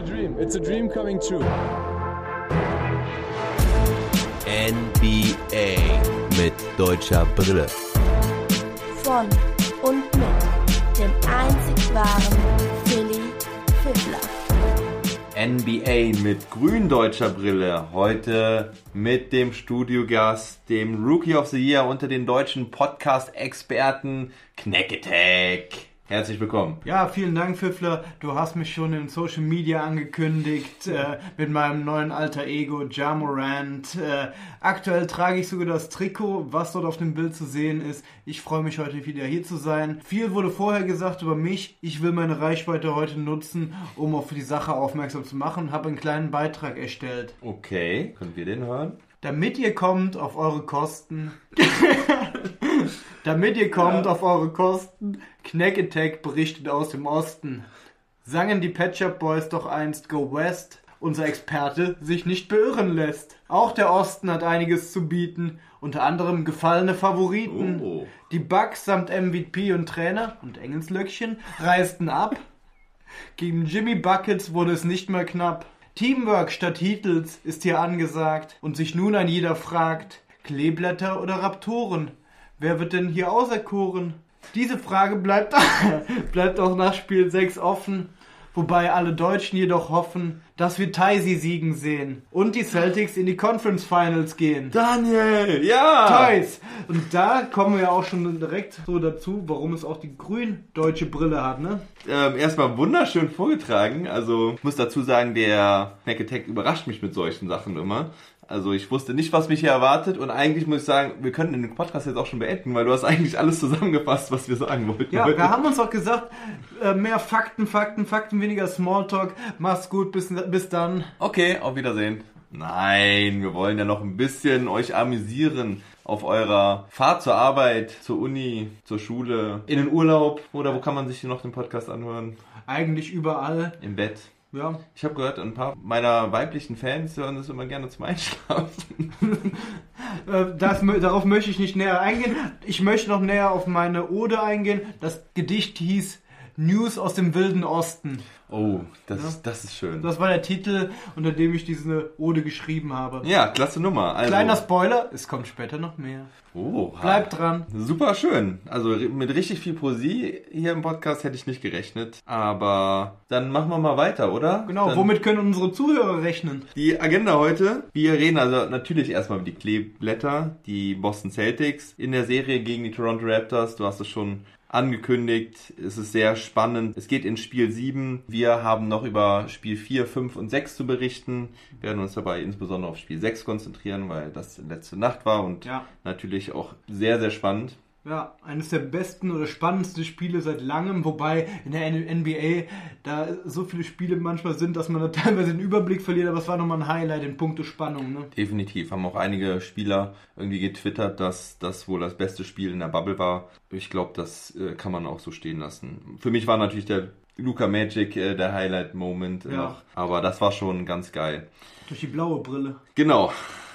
a dream. It's a dream coming true. NBA mit deutscher Brille. Von und mit dem einzig wahren Philly Fiddler. NBA mit grün-deutscher Brille. Heute mit dem Studiogast, dem Rookie of the Year unter den deutschen Podcast-Experten Knecketech. Herzlich willkommen. Ja, vielen Dank, Pfiffler. Du hast mich schon in Social Media angekündigt äh, mit meinem neuen alter Ego, Jamorant. Äh, aktuell trage ich sogar das Trikot, was dort auf dem Bild zu sehen ist. Ich freue mich heute wieder hier zu sein. Viel wurde vorher gesagt über mich. Ich will meine Reichweite heute nutzen, um auf die Sache aufmerksam zu machen. Habe einen kleinen Beitrag erstellt. Okay, können wir den hören? Damit ihr kommt auf eure Kosten. Damit ihr kommt auf eure Kosten. Knack Attack berichtet aus dem Osten. Sangen die Pet Shop Boys doch einst Go West, unser Experte sich nicht beirren lässt. Auch der Osten hat einiges zu bieten, unter anderem gefallene Favoriten. Oh. Die Bucks samt MVP und Trainer und Engelslöckchen reisten ab. Gegen Jimmy Buckets wurde es nicht mehr knapp. Teamwork statt Heatles ist hier angesagt und sich nun ein jeder fragt, Kleeblätter oder Raptoren? Wer wird denn hier auserkoren? Diese Frage bleibt, bleibt auch nach Spiel 6 offen, wobei alle Deutschen jedoch hoffen, dass wir Taisi siegen sehen und die Celtics in die Conference Finals gehen. Daniel, ja! Toys! Und da kommen wir auch schon direkt so dazu, warum es auch die grün-deutsche Brille hat, ne? Ähm, erstmal wunderschön vorgetragen. Also ich muss dazu sagen, der Knecketech überrascht mich mit solchen Sachen immer. Also ich wusste nicht, was mich hier erwartet und eigentlich muss ich sagen, wir könnten den Podcast jetzt auch schon beenden, weil du hast eigentlich alles zusammengefasst, was wir sagen wollten. Ja, wir haben uns auch gesagt, äh, mehr Fakten, Fakten, Fakten, weniger Smalltalk. Mach's gut, bis, bis dann. Okay, auf Wiedersehen. Nein, wir wollen ja noch ein bisschen euch amüsieren auf eurer Fahrt zur Arbeit, zur Uni, zur Schule, in den Urlaub oder wo kann man sich hier noch den Podcast anhören? Eigentlich überall. Im Bett. Ja. Ich habe gehört, ein paar meiner weiblichen Fans hören das immer gerne zum Einschlafen. Äh, Das, darauf möchte ich nicht näher eingehen. Ich möchte noch näher auf meine Ode eingehen. Das Gedicht hieß News aus dem wilden Osten. Oh, das, ist, das ist schön. Das war der Titel, unter dem ich diese Ode geschrieben habe. Ja, klasse Nummer. Also, Kleiner Spoiler, es kommt später noch mehr. Oh, Bleibt dran. Super schön. Also mit richtig viel Poesie hier im Podcast hätte ich nicht gerechnet. Aber dann machen wir mal weiter, oder? Genau, dann womit können unsere Zuhörer rechnen? Die Agenda heute. Wir reden also natürlich erstmal über die Kleeblätter, die Boston Celtics in der Serie gegen die Toronto Raptors. Du hast es schon angekündigt. Es ist sehr spannend. Es geht in Spiel 7. Wir haben noch über Spiel 4, 5 und 6 zu berichten. Wir werden uns dabei insbesondere auf Spiel 6 konzentrieren, weil das letzte Nacht war und Ja. natürlich auch sehr, sehr spannend. Ja, eines der besten oder spannendsten Spiele seit langem, wobei in der NBA da so viele Spiele manchmal sind, dass man da teilweise den Überblick verliert, aber es war nochmal ein Highlight in puncto Spannung, ne? Definitiv. Haben auch einige Spieler irgendwie getwittert, dass das wohl das beste Spiel in der Bubble war. Ich glaube, das äh, kann man auch so stehen lassen. Für mich war natürlich der Luca Magic äh, der Highlight-Moment Ja. noch. Aber das war schon ganz geil. Durch die blaue Brille. Genau.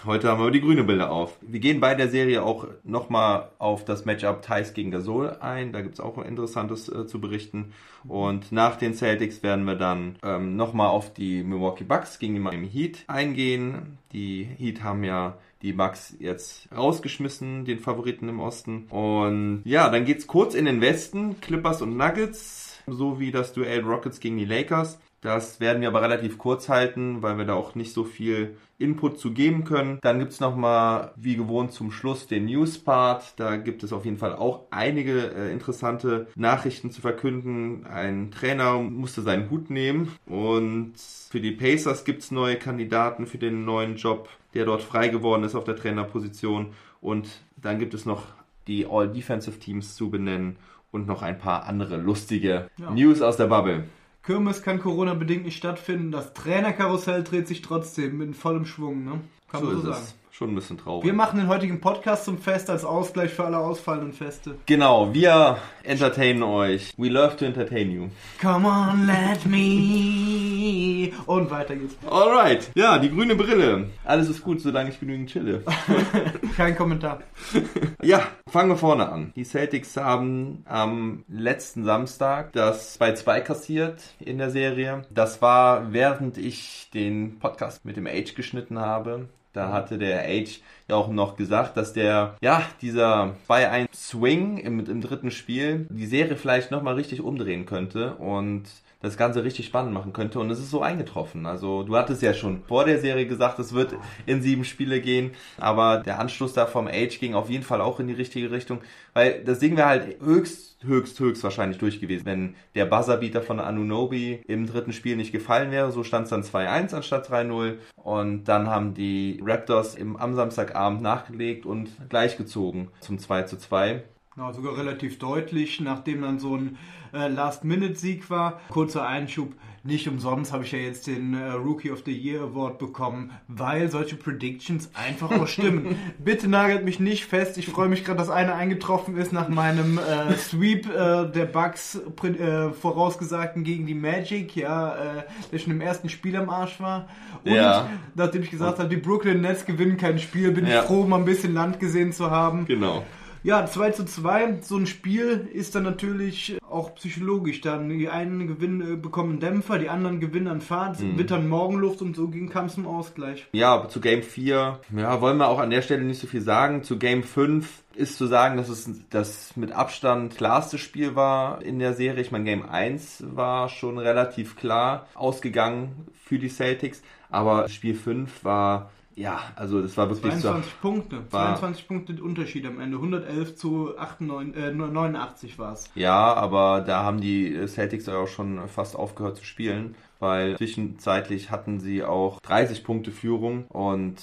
Heute haben wir die grüne Bilder auf. Wir gehen bei der Serie auch nochmal auf das Matchup Thais gegen Gasol ein. Da gibt es auch Interessantes äh, zu berichten. Und nach den Celtics werden wir dann ähm, nochmal auf die Milwaukee Bucks gegen die Miami Heat eingehen. Die Heat haben ja die Bucks jetzt rausgeschmissen, den Favoriten im Osten. Und ja, dann geht's kurz in den Westen, Clippers und Nuggets, sowie das Duell Rockets gegen die Lakers. Das werden wir aber relativ kurz halten, weil wir da auch nicht so viel Input zu geben können. Dann gibt's noch mal wie gewohnt zum Schluss den News-Part. Da gibt es auf jeden Fall auch einige äh, interessante Nachrichten zu verkünden. Ein Trainer musste seinen Hut nehmen und für die Pacers gibt's neue Kandidaten für den neuen Job, der dort frei geworden ist auf der Trainerposition. Und dann gibt es noch die All-Defensive Teams zu benennen und noch ein paar andere lustige Ja. News aus der Bubble. Kirmes kann Corona-bedingt nicht stattfinden. Das Trainerkarussell dreht sich trotzdem mit vollem Schwung, ne? Kann so man so es. Schon ein bisschen traurig. Wir machen den heutigen Podcast zum Fest als Ausgleich für alle ausfallenden Feste. genau, wir entertainen euch. We love to entertain you. Come on, let me. Und weiter geht's. Alright, ja, die grüne Brille. Alles ist gut, solange ich genügend chille. Kein Kommentar. Ja, fangen wir vorne an. Die Celtics haben am letzten Samstag das 2-2 kassiert in der Serie. Das war, während ich den Podcast mit dem Age geschnitten habe. Da hatte der Age ja auch noch gesagt, dass der, ja, dieser 2-1 Swing im, im dritten Spiel die Serie vielleicht nochmal richtig umdrehen könnte. Und das Ganze richtig spannend machen könnte. Und es ist so eingetroffen. Also du hattest ja schon vor der Serie gesagt, es wird in sieben Spiele gehen. Aber der Anschluss da vom Age ging auf jeden Fall auch in die richtige Richtung. Weil das Ding wäre halt höchst, höchst, höchst wahrscheinlich durch gewesen, wenn der Buzzerbeater von Anunobi im dritten Spiel nicht gefallen wäre. So stand es dann 2-1 anstatt 3-0. Und dann haben die Raptors im, am Samstagabend nachgelegt und gleichgezogen zum 2-2. Ja, sogar relativ deutlich, nachdem dann so ein äh, Last-Minute-Sieg war. Kurzer Einschub, nicht umsonst habe ich ja jetzt den äh, Rookie of the Year Award bekommen, weil solche Predictions einfach auch stimmen. Bitte nagelt mich nicht fest, ich freue mich gerade, dass eine eingetroffen ist nach meinem äh, Sweep äh, der Bucks äh, vorausgesagten gegen die Magic, ja, äh, der schon im ersten Spiel am Arsch war. Und Ja. nachdem ich gesagt habe, die Brooklyn Nets gewinnen kein Spiel, bin Ja. ich froh, mal ein bisschen Land gesehen zu haben. Genau. Ja, 2 zu 2, so ein Spiel ist dann natürlich auch psychologisch. Dann die einen gewinnen, äh, bekommen Dämpfer, die anderen gewinnen an Fahrt, Mhm. wittern Morgenluft und so ging kam es zum Ausgleich. Ja, aber zu Game 4, ja, wollen wir auch an der Stelle nicht so viel sagen. Zu Game 5 ist zu sagen, dass es das mit Abstand klarste Spiel war in der Serie. Ich meine, Game 1 war schon relativ klar ausgegangen für die Celtics, aber Spiel 5 war, ja, also das war wirklich so. 22 Punkte, war- 22 Punkte Unterschied am Ende, 111 zu 98, äh, 89 war es. Ja, aber da haben die Celtics ja auch schon fast aufgehört zu spielen, weil zwischenzeitlich hatten sie auch 30 Punkte Führung und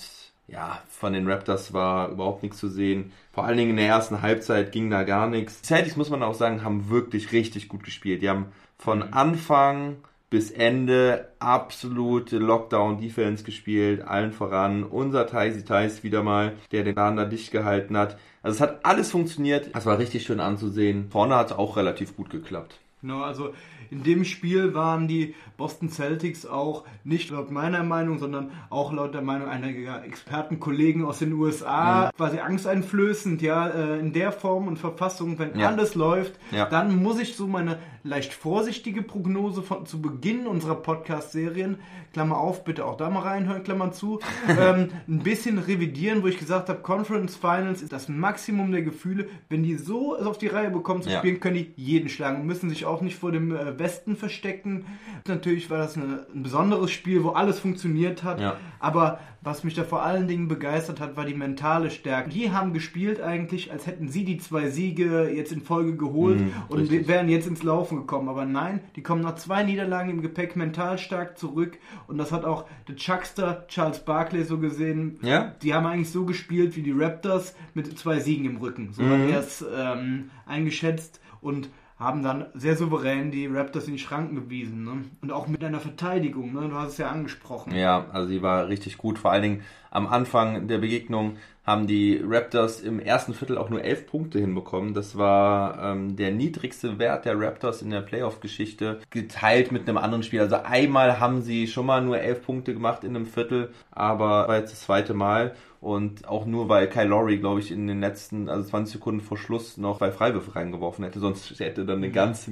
ja, von den Raptors war überhaupt nichts zu sehen. Vor allen Dingen in der ersten Halbzeit ging da gar nichts. Die Celtics, muss man auch sagen, haben wirklich richtig gut gespielt. Die haben von Anfang bis Ende absolute Lockdown-Defense gespielt, allen voran. Unser Taisi Tais wieder mal, der den Laden da dicht gehalten hat. Also es hat alles funktioniert. Es war richtig schön anzusehen. Vorne hat es auch relativ gut geklappt. Genau, also in dem Spiel waren die Boston Celtics auch nicht laut meiner Meinung, sondern auch laut der Meinung einiger Expertenkollegen aus den USA quasi angsteinflößend, ja, äh, in der Form und Verfassung, wenn Ja. alles läuft, Ja. dann muss ich so meine leicht vorsichtige Prognose von, zu Beginn unserer Podcast-Serien, Klammer auf, bitte auch da mal reinhören, Klammer zu, ähm, ein bisschen revidieren, wo ich gesagt habe, Conference Finals ist das Maximum der Gefühle. Wenn die so auf die Reihe bekommen zu Ja. spielen, können die jeden schlagen und müssen sich auch nicht vor dem äh, Westen verstecken. Natürlich war das eine, ein besonderes Spiel, wo alles funktioniert hat. Ja. Aber was mich da vor allen Dingen begeistert hat, war die mentale Stärke. Die haben gespielt eigentlich, als hätten sie die zwei Siege jetzt in Folge geholt Mhm, und richtig. wären jetzt ins Laufen gekommen. Aber nein, die kommen nach zwei Niederlagen im Gepäck mental stark zurück. Und das hat auch der Chuckster Charles Barkley so gesehen. Ja? Die haben eigentlich so gespielt wie die Raptors mit zwei Siegen im Rücken. So hat er es ähm, eingeschätzt und haben dann sehr souverän die Raptors in die Schranken gewiesen. Ne? Und auch mit einer Verteidigung, ne? du hast es ja angesprochen. Ja, also sie war richtig gut. Vor allen Dingen am Anfang der Begegnung haben die Raptors im ersten Viertel auch nur elf Punkte hinbekommen. Das war ähm, der niedrigste Wert der Raptors in der Playoff-Geschichte, geteilt mit einem anderen Spiel. Also einmal haben sie schon mal nur elf Punkte gemacht in einem Viertel, aber war jetzt das zweite Mal. Und auch nur, weil Kyle Lowry, glaube ich, in den letzten, also 20 Sekunden vor Schluss noch zwei Freiwürfe reingeworfen hätte. Sonst hätte dann eine ganz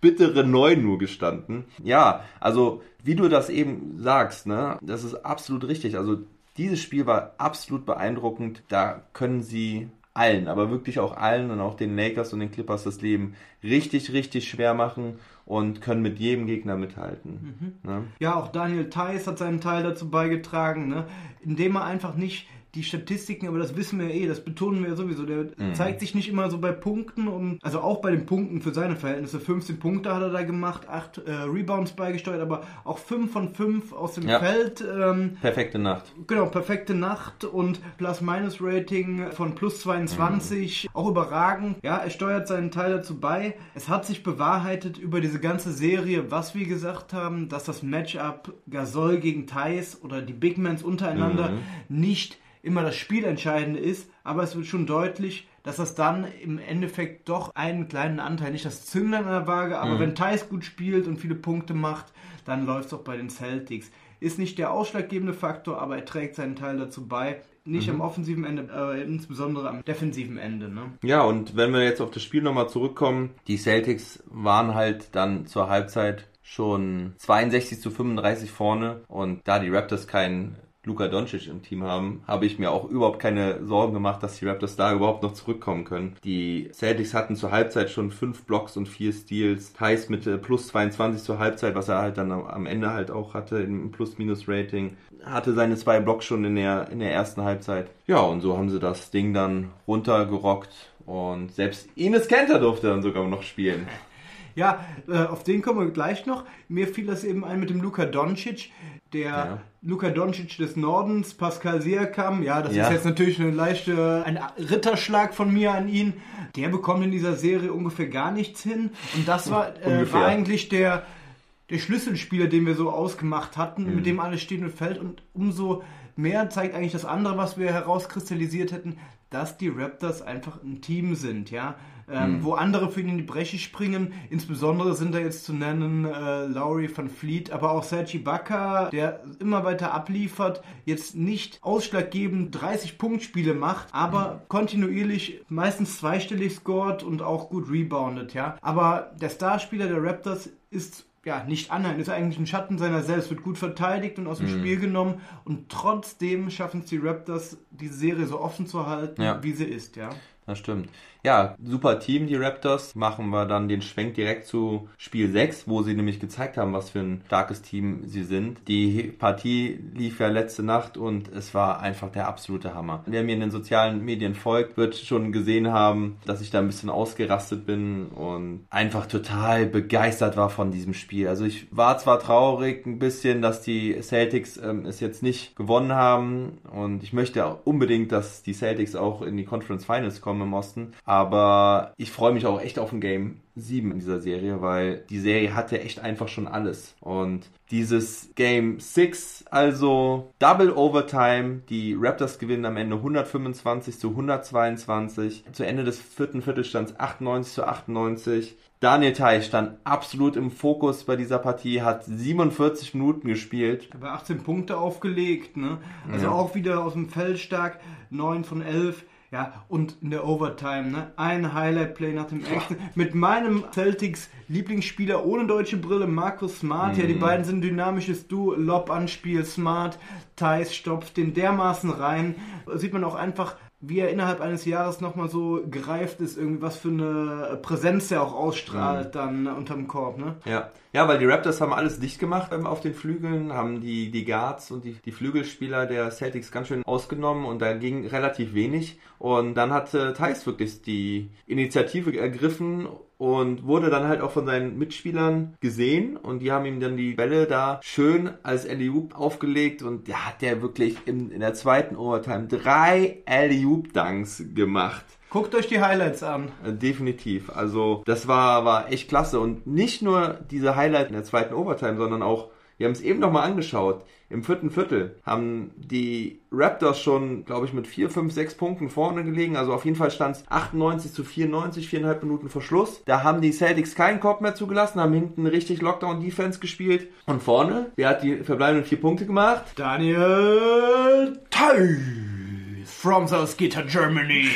bittere 9 nur gestanden. Ja, also wie du das eben sagst, ne, das ist absolut richtig. Also dieses Spiel war absolut beeindruckend. Da können sie allen, aber wirklich auch allen und auch den Lakers und den Clippers das Leben richtig, richtig schwer machen und können mit jedem Gegner mithalten. Ne? Ja, auch Daniel Theiss hat seinen Teil dazu beigetragen, ne? indem er einfach nicht die Statistiken, aber das wissen wir ja eh, das betonen wir ja sowieso. Der Mhm. zeigt sich nicht immer so bei Punkten und also auch bei den Punkten für seine Verhältnisse. 15 Punkte hat er da gemacht, 8 äh, Rebounds beigesteuert, aber auch 5 von 5 aus dem Ja. Feld. Ähm, Perfekte Nacht. Genau, perfekte Nacht und Plus-Minus-Rating von plus 22, auch überragend. Ja, er steuert seinen Teil dazu bei. Es hat sich bewahrheitet über diese ganze Serie, was wir gesagt haben, dass das Matchup Gasol gegen Thais oder die Bigmans untereinander nicht immer das Spielentscheidende ist, aber es wird schon deutlich, dass das dann im Endeffekt doch einen kleinen Anteil, nicht das Zünglein an der Waage, aber wenn Thais gut spielt und viele Punkte macht, dann läuft es auch bei den Celtics. Ist nicht der ausschlaggebende Faktor, aber er trägt seinen Teil dazu bei. Nicht am offensiven Ende, äh, insbesondere am defensiven Ende. Ne? Ja, und wenn wir jetzt auf das Spiel nochmal zurückkommen, die Celtics waren halt dann zur Halbzeit schon 62 zu 35 vorne und da die Raptors keinen Luka Doncic im Team haben, habe ich mir auch überhaupt keine Sorgen gemacht, dass die Raptors da überhaupt noch zurückkommen können. Die Celtics hatten zur Halbzeit schon fünf Blocks und vier Steals. Thais mit äh, plus 22 zur Halbzeit, was er halt dann am Ende halt auch hatte im Plus-Minus-Rating, hatte seine zwei Blocks schon in der, in der ersten Halbzeit. Ja, und so haben sie das Ding dann runtergerockt und selbst Ines Kenter durfte dann sogar noch spielen. Ja, äh, auf den kommen wir gleich noch. Mir fiel das eben ein mit dem Luka Doncic, der Ja. Luka Doncic des Nordens, Pascal Siakam. Ja, das Ja. ist jetzt natürlich eine leichte, ein Ritterschlag von mir an ihn. Der bekommt in dieser Serie ungefähr gar nichts hin. Und das war, äh, war eigentlich der, der Schlüsselspieler, den wir so ausgemacht hatten, Mhm. mit dem alles steht und fällt. Und umso mehr zeigt eigentlich das andere, was wir herauskristallisiert hätten, dass die Raptors einfach ein Team sind, ja. Ähm, Mhm. Wo andere für ihn in die Breche springen, insbesondere sind da jetzt zu nennen äh, Lowry van Fleet, aber auch Sergi Ibaka, der immer weiter abliefert, jetzt nicht ausschlaggebend 30 Punktspiele macht, aber kontinuierlich meistens zweistellig scored und auch gut reboundet, ja. Aber der Starspieler der Raptors ist ja, nicht annähernd, ist eigentlich ein Schatten seiner selbst, wird gut verteidigt und aus dem Spiel genommen und trotzdem schaffen es die Raptors, die Serie so offen zu halten, Ja. wie sie ist, ja. Das stimmt. Ja, super Team, die Raptors. Machen wir dann den Schwenk direkt zu Spiel 6, wo sie nämlich gezeigt haben, was für ein starkes Team sie sind. Die Partie lief ja letzte Nacht und es war einfach der absolute Hammer. Wer mir in den sozialen Medien folgt, wird schon gesehen haben, dass ich da ein bisschen ausgerastet bin und einfach total begeistert war von diesem Spiel. Also ich war zwar traurig ein bisschen, dass die Celtics ähm, es jetzt nicht gewonnen haben und ich möchte auch unbedingt, dass die Celtics auch in die Conference Finals kommen im Osten. Aber ich freue mich auch echt auf ein Game 7 in dieser Serie, weil die Serie hatte echt einfach schon alles. Und dieses Game 6, also Double Overtime, die Raptors gewinnen am Ende 125 zu 122. Zu Ende des vierten Viertelstands 98 zu 98. Daniel Theiss stand absolut im Fokus bei dieser Partie, hat 47 Minuten gespielt. Aber 18 Punkte aufgelegt, ne? Also Ja. auch wieder aus dem Feld stark, 9 von 11. Ja, und in der Overtime, ne? Ein Highlight-Play nach dem nächsten. Mit meinem Celtics Lieblingsspieler ohne deutsche Brille, Markus Smart. Ja, die beiden sind dynamisches Duo. Lob-Anspiel, Smart. Thais stopft den dermaßen rein. Sieht man auch einfach, wie er innerhalb eines Jahres nochmal so gereift ist, irgendwie was für eine Präsenz er auch ausstrahlt dann unterm Korb, ne? Ja. Ja, weil die Raptors haben alles dicht gemacht ähm, auf den Flügeln, haben die, die Guards und die, die Flügelspieler der Celtics ganz schön ausgenommen und da ging relativ wenig. Und dann hat äh, Thais wirklich die Initiative ergriffen und wurde dann halt auch von seinen Mitspielern gesehen und die haben ihm dann die Bälle da schön als Alley-Oop aufgelegt und da hat der wirklich in, in der zweiten Overtime drei Alley-Oop-Dunks gemacht. Guckt euch die Highlights an. Äh, Definitiv. Also das war, war echt klasse. Und nicht nur diese Highlight in der zweiten Overtime, sondern auch, wir haben es eben nochmal angeschaut, im vierten Viertel haben die Raptors schon, glaube ich, mit 4, 5, 6 Punkten vorne gelegen. Also auf jeden Fall stand es 98 zu 94, viereinhalb Minuten vor Schluss. Da haben die Celtics keinen Korb mehr zugelassen, haben hinten richtig Lockdown-Defense gespielt. Und vorne, wer hat die verbleibenden vier Punkte gemacht? Daniel Theiss from Salzgitter, Germany.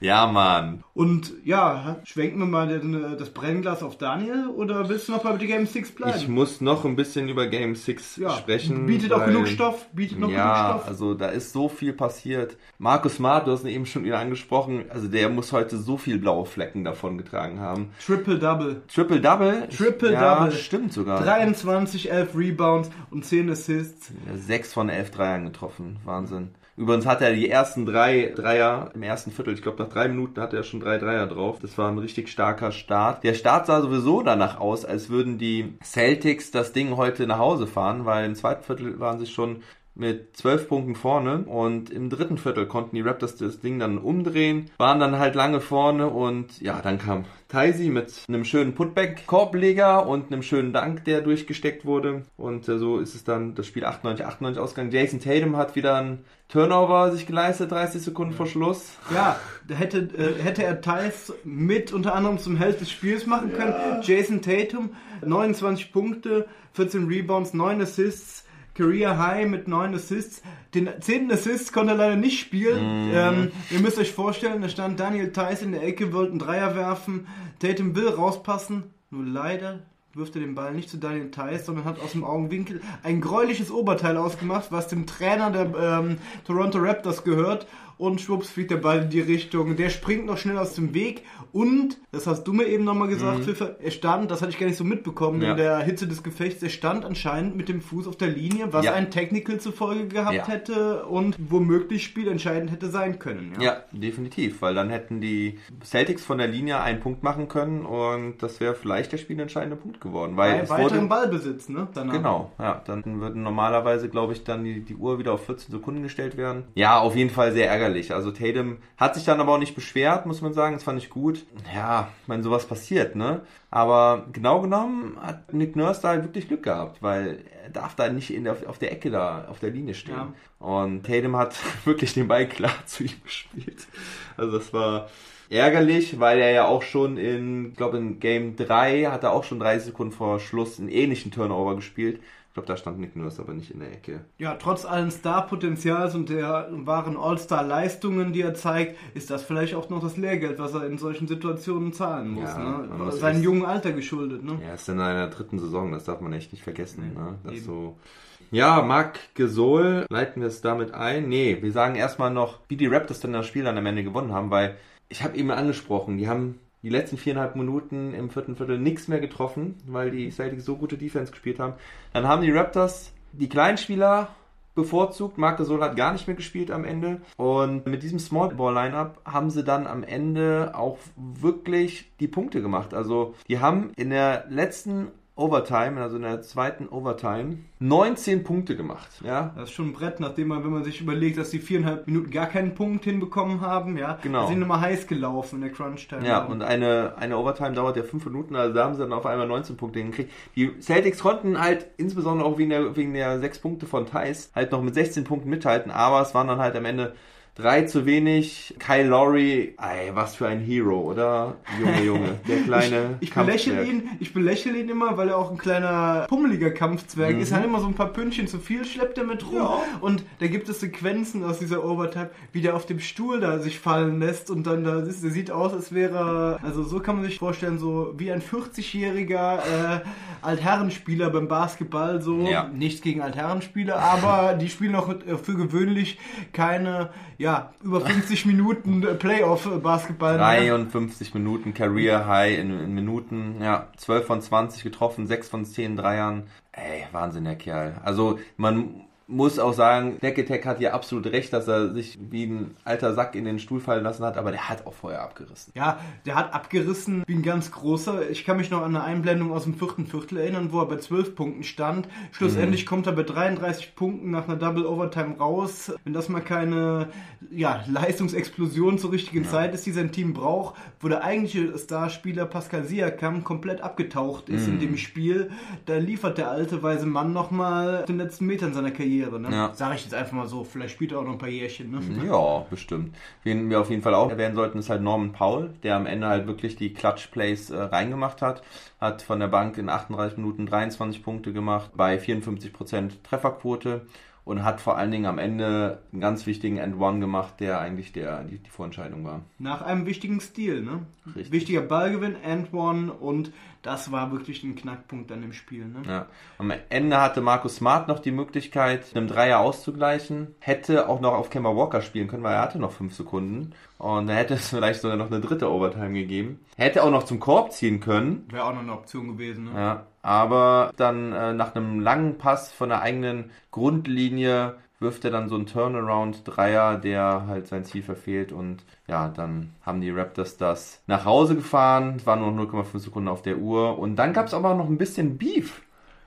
Ja, Mann. Und ja, schwenken wir mal den, äh, das Brennglas auf Daniel oder willst du noch bei Game 6 bleiben? Ich muss noch ein bisschen über Game 6 ja, sprechen. Bietet auch weil- genug Stoff, bietet noch ja, genug Stoff. also da ist so viel passiert. Markus Smart, du hast ihn eben schon wieder angesprochen, also der muss heute so viel blaue Flecken davon getragen haben. Triple-Double. Triple-Double? Triple-Double. Ja, stimmt sogar. 23, 11 Rebounds und 10 Assists. Sechs von elf Dreiern getroffen. Wahnsinn. Übrigens hat er die ersten drei Dreier im ersten Viertel, ich glaube nach drei Minuten hatte er schon drei Dreier drauf. Das war ein richtig starker Start. Der Start sah sowieso danach aus, als würden die Celtics das Ding heute nach Hause fahren, weil im zweiten Viertel waren sie schon mit zwölf Punkten vorne und im dritten Viertel konnten die Raptors das Ding dann umdrehen, waren dann halt lange vorne und ja, dann kam Taisi mit einem schönen Putback-Korbleger und einem schönen Dank, der durchgesteckt wurde und äh, so ist es dann das Spiel 98-98 ausgegangen. Jason Tatum hat wieder einen Turnover sich geleistet, 30 Sekunden vor Schluss. Ja, da hätte, äh, hätte er Thais mit unter anderem zum Held des Spiels machen können. Jason Tatum, 29 Punkte, 14 Rebounds, 9 Assists, Career High mit 9 Assists. Den 10. Assist konnte er leider nicht spielen. Ähm, ihr müsst euch vorstellen, da stand Daniel Theiss in der Ecke, wollte einen Dreier werfen. Tatum will rauspassen, nur leider wirft er den Ball nicht zu Daniel Theiss, sondern hat aus dem Augenwinkel ein gräuliches Oberteil ausgemacht, was dem Trainer der ähm, Toronto Raptors gehört. Und schwupps fliegt der Ball in die Richtung. Der springt noch schnell aus dem Weg. Und, das hast du mir eben nochmal gesagt, Pfiffer, er stand, das hatte ich gar nicht so mitbekommen, Ja. in der Hitze des Gefechts, er stand anscheinend mit dem Fuß auf der Linie, was Ja. ein Technical zur Folge gehabt Ja. hätte und womöglich spielentscheidend hätte sein können. Ja. Ja, definitiv, weil dann hätten die Celtics von der Linie einen Punkt machen können und das wäre vielleicht der spielentscheidende Punkt geworden, weil Bei es weiterem wurde, Ballbesitz, ne? Danach. Genau, ja, dann würden normalerweise, glaube ich, dann die, die Uhr wieder auf 14 Sekunden gestellt werden. Ja, auf jeden Fall sehr ärgerlich. Also Tatum hat sich dann aber auch nicht beschwert, muss man sagen. Das fand ich gut. Ja, ich meine, sowas passiert, ne? Aber genau genommen hat Nick Nurse da halt wirklich Glück gehabt, weil er darf da nicht in der, auf der Ecke da auf der Linie stehen. Ja. Und Tatum hat wirklich den Ball klar zu ihm gespielt. Also das war ärgerlich, weil er ja auch schon in, ich glaube in Game 3 hat er auch schon 30 Sekunden vor Schluss einen ähnlichen Turnover gespielt. Ich glaube, da stand Nick Nurse aber nicht in der Ecke. Ja, trotz allen Star-Potenzials und der wahren All-Star-Leistungen, die er zeigt, ist das vielleicht auch noch das Lehrgeld, was er in solchen Situationen zahlen muss. Ja, ne? muss Seinem jungen Alter geschuldet. Ne? Er ist in einer dritten Saison, das darf man echt nicht vergessen. Nee, ne? das so. Ja, Marc Gesol, leiten wir es damit ein? Nee, wir sagen erstmal noch, wie die Raptors denn das Spiel dann am Ende gewonnen haben, weil ich habe eben angesprochen, die haben die letzten viereinhalb Minuten im vierten Viertel nichts mehr getroffen, weil die Celtics so gute Defense gespielt haben. Dann haben die Raptors die Kleinspieler bevorzugt. Marc Gasol hat gar nicht mehr gespielt am Ende. Und mit diesem Small Ball Lineup haben sie dann am Ende auch wirklich die Punkte gemacht. Also die haben in der letzten Overtime, also in der zweiten Overtime, 19 Punkte gemacht. Ja, Das ist schon ein Brett, nachdem man, wenn man sich überlegt, dass die viereinhalb Minuten gar keinen Punkt hinbekommen haben, ja, Genau. sind immer heiß gelaufen in der Crunch-Time. Ja, und eine, eine Overtime dauert ja 5 Minuten, also da haben sie dann auf einmal 19 Punkte hingekriegt. Die Celtics konnten halt, insbesondere auch wegen der, wegen der 6 Punkte von Thais, halt noch mit 16 Punkten mithalten, aber es waren dann halt am Ende drei zu wenig. Kyle Lowry, ey, was für ein Hero, oder? Junge, Junge, der kleine Ich belächle Kampfzwerg. ihn, ich belächle ihn immer, weil er auch ein kleiner pummeliger Kampfzwerg ist. Er hat immer so ein paar Pünktchen zu viel, schleppt er mit rum. Mhm. Ja. Und da gibt es Sequenzen aus dieser Overtime, wie der auf dem Stuhl da sich fallen lässt und dann da ist, der sieht aus, als wäre, also so kann man sich vorstellen, so wie ein 40-jähriger äh, Altherrenspieler beim Basketball, so. Ja. Nichts gegen Altherrenspieler, aber die spielen auch äh, für gewöhnlich keine, ja, über 50 Minuten äh, Playoff-Basketball. mehr. 53 Minuten Career High in, in Minuten, ja, 12 von 20 getroffen, 6 von 10 Dreiern. Ey, Wahnsinn, der Kerl. Also, man muss auch sagen, Decketech hat hier absolut recht, dass er sich wie ein alter Sack in den Stuhl fallen lassen hat, aber der hat auch Feuer abgerissen. Ja, der hat abgerissen wie ein ganz großer. Ich kann mich noch an eine Einblendung aus dem vierten Viertel erinnern, wo er bei 12 Punkten stand. Schlussendlich kommt er bei 33 Punkten nach einer Double Overtime raus. Wenn das mal keine ja, Leistungsexplosion zur richtigen Zeit ist, die sein Team braucht, wo der eigentliche Starspieler Pascal Siakam komplett abgetaucht ist in dem Spiel, da liefert der alte weise Mann nochmal den letzten Metern seiner Karriere. Ne? Ja. Sag ich jetzt einfach mal so. Vielleicht spielt er auch noch ein paar Jährchen. Ne? Ja, bestimmt. Wen wir auf jeden Fall auch erwähnen sollten, ist halt Norman Powell, der am Ende halt wirklich die Clutch-Plays äh, reingemacht hat. Hat von der Bank in 38 Minuten 23 Punkte gemacht, bei 54% Trefferquote und hat vor allen Dingen am Ende einen ganz wichtigen End-One gemacht, der eigentlich der, die, die Vorentscheidung war. Nach einem wichtigen Stil, ne? Richtig. Wichtiger Ballgewinn, and one und das war wirklich ein Knackpunkt dann im Spiel, ne? Ja. Am Ende hatte Markus Smart noch die Möglichkeit, einem Dreier auszugleichen. Hätte auch noch auf Kemba Walker spielen können, weil er hatte noch fünf Sekunden. Und da hätte es vielleicht sogar noch eine dritte Overtime gegeben. Hätte auch noch zum Korb ziehen können. Wäre auch noch eine Option gewesen, ne? Ja, aber dann äh, nach einem langen Pass von der eigenen Grundlinie wirft er dann so einen Turnaround-Dreier, der halt sein Ziel verfehlt und ja, dann haben die Raptors das nach Hause gefahren. Es waren nur 0,5 Sekunden auf der Uhr und dann gab es aber noch ein bisschen Beef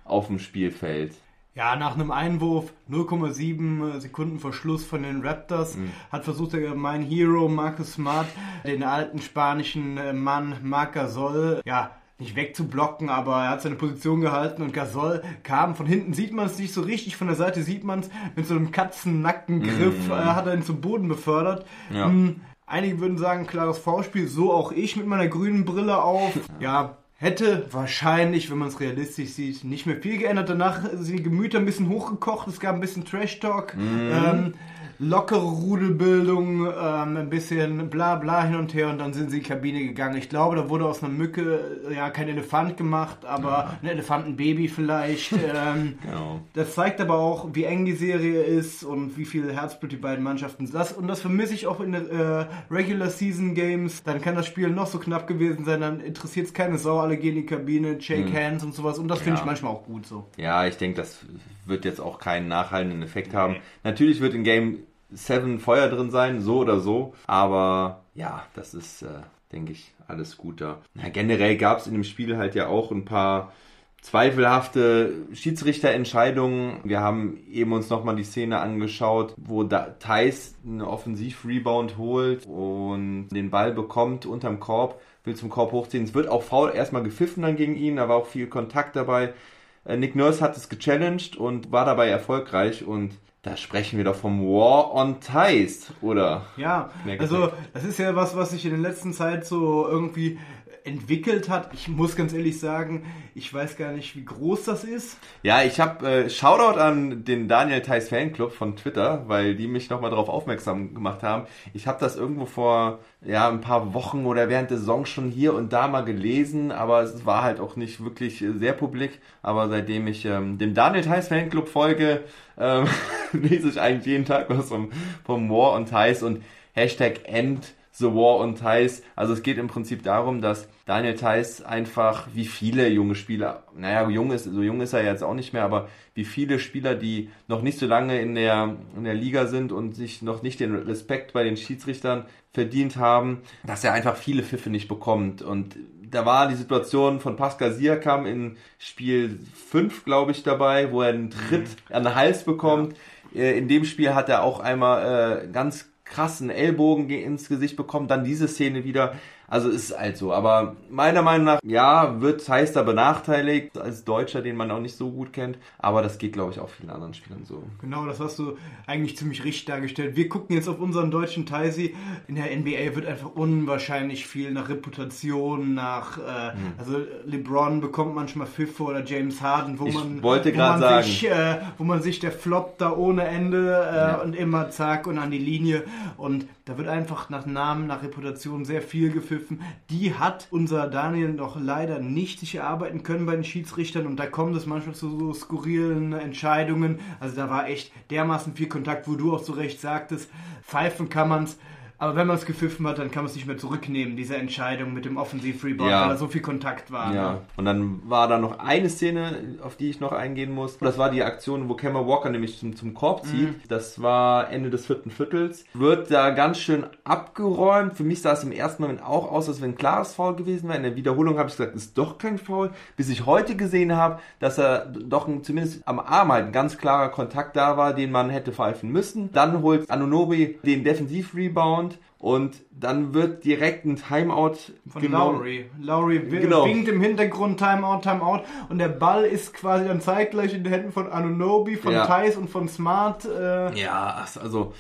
auf dem Spielfeld. Ja, nach einem Einwurf, 0,7 Sekunden vor Schluss von den Raptors, hat versucht der mein Hero Marcus Smart, den alten spanischen äh, Mann Marc Gasol, ja, nicht wegzublocken, aber er hat seine Position gehalten und Gasol kam. Von hinten sieht man es nicht so richtig, von der Seite sieht man es. Mit so einem Katzennackengriff äh, hat er ihn zum Boden befördert. Ja. Hm, einige würden sagen, klares Vorspiel, so auch ich mit meiner grünen Brille auf. Ja, hätte wahrscheinlich, wenn man es realistisch sieht, nicht mehr viel geändert. Danach sind die Gemüter ein bisschen hochgekocht, es gab ein bisschen Trash-Talk. Ähm, lockere Rudelbildung, ähm, ein bisschen bla bla hin und her und dann sind sie in die Kabine gegangen. Ich glaube, da wurde aus einer Mücke ja kein Elefant gemacht, aber ein Elefantenbaby vielleicht. ähm, Genau. das zeigt aber auch, wie eng die Serie ist und wie viel Herzblut die beiden Mannschaften das Und das vermisse ich auch in äh, Regular Season Games. Dann kann das Spiel noch so knapp gewesen sein, dann interessiert es keine Sau, alle gehen in die Kabine, shake hands und sowas. Und das finde Ja. ich manchmal auch gut so. Ja, ich denke, das wird jetzt auch keinen nachhaltenden Effekt haben. Natürlich wird in Game 7 Feuer drin sein, so oder so. Aber ja, das ist, äh, denke ich, alles gut da. Na, generell gab es in dem Spiel halt ja auch ein paar zweifelhafte Schiedsrichterentscheidungen. Wir haben eben uns nochmal die Szene angeschaut, wo Thais einen Offensiv-Rebound holt und den Ball bekommt unterm Korb, will zum Korb hochziehen. Es wird auch faul erstmal gepfiffen dann gegen ihn, da war auch viel Kontakt dabei. Äh, Nick Nurse hat es gechallenged und war dabei erfolgreich und da sprechen wir doch vom War on Ties, oder? Ja, also das ist ja was, was sich in der letzten Zeit so irgendwie entwickelt hat. Ich muss ganz ehrlich sagen, ich weiß gar nicht, wie groß das ist. Ja, ich habe äh, Shoutout an den Daniel Theiss Fanclub von Twitter, weil die mich nochmal darauf aufmerksam gemacht haben. Ich habe das irgendwo vor ja ein paar Wochen oder während der Saison schon hier und da mal gelesen, aber es war halt auch nicht wirklich äh, sehr publik. Aber seitdem ich ähm, dem Daniel Theiss Fanclub folge, ähm, lese ich eigentlich jeden Tag was vom, vom War on Theiss und Hashtag End The War on Thais. Also es geht im Prinzip darum, dass Daniel Theiss einfach wie viele junge Spieler, naja, jung ist, so jung ist er jetzt auch nicht mehr, aber wie viele Spieler, die noch nicht so lange in der, in der Liga sind und sich noch nicht den Respekt bei den Schiedsrichtern verdient haben, dass er einfach viele Pfiffe nicht bekommt. Und da war die Situation von Pascal Siakam in Spiel 5, glaube ich, dabei, wo er einen Tritt an den Hals bekommt. Äh, In dem Spiel hat er auch einmal äh, ganz krassen Ellbogen ge- ins Gesicht bekommen, dann diese Szene wieder. Also ist halt so. Aber meiner Meinung nach, ja, wird da benachteiligt als Deutscher, den man auch nicht so gut kennt. Aber das geht, glaube ich, auch vielen anderen Spielern so. Genau, das hast du eigentlich ziemlich richtig dargestellt. Wir gucken jetzt auf unseren deutschen Taisi. In der NBA wird einfach unwahrscheinlich viel nach Reputation, nach, äh, also LeBron bekommt manchmal Pfiffe oder James Harden, wo Ich man, wollte man sagen. sich, äh, wo man sich der Flop da ohne Ende äh, und immer zack und an die Linie und da wird einfach nach Namen, nach Reputation sehr viel gepfiffen. Die hat unser Daniel noch leider nicht sich erarbeiten können bei den Schiedsrichtern und da kommt es manchmal zu so skurrilen Entscheidungen. Also da war echt dermaßen viel Kontakt, wo du auch zu Recht sagtest, pfeifen kann man's. Aber wenn man es gepfiffen hat, dann kann man es nicht mehr zurücknehmen, diese Entscheidung mit dem Offensiv-Rebound, Ja. weil da so viel Kontakt war. Ja, ne? und dann war da noch eine Szene, auf die ich noch eingehen muss. Das war die Aktion, wo Kemba Walker nämlich zum, zum Korb zieht. Mhm. Das war Ende des vierten Viertels. Wird da ganz schön abgeräumt. Für mich sah es im ersten Moment auch aus, als wenn ein klares Foul gewesen wäre. In der Wiederholung habe ich gesagt, ist doch kein Foul. Bis ich heute gesehen habe, dass er doch ein, zumindest am Arm halt ein ganz klarer Kontakt da war, den man hätte pfeifen müssen. Dann holt Anunobi den Defensiv-Rebound. Und dann wird direkt ein Timeout Von genommen. Lowry. Lowry Genau. winkt im Hintergrund Timeout, Timeout und der Ball ist quasi dann zeitgleich in den Händen von Anunobi, von Ja. Thais und von Smart. Äh, Ja, also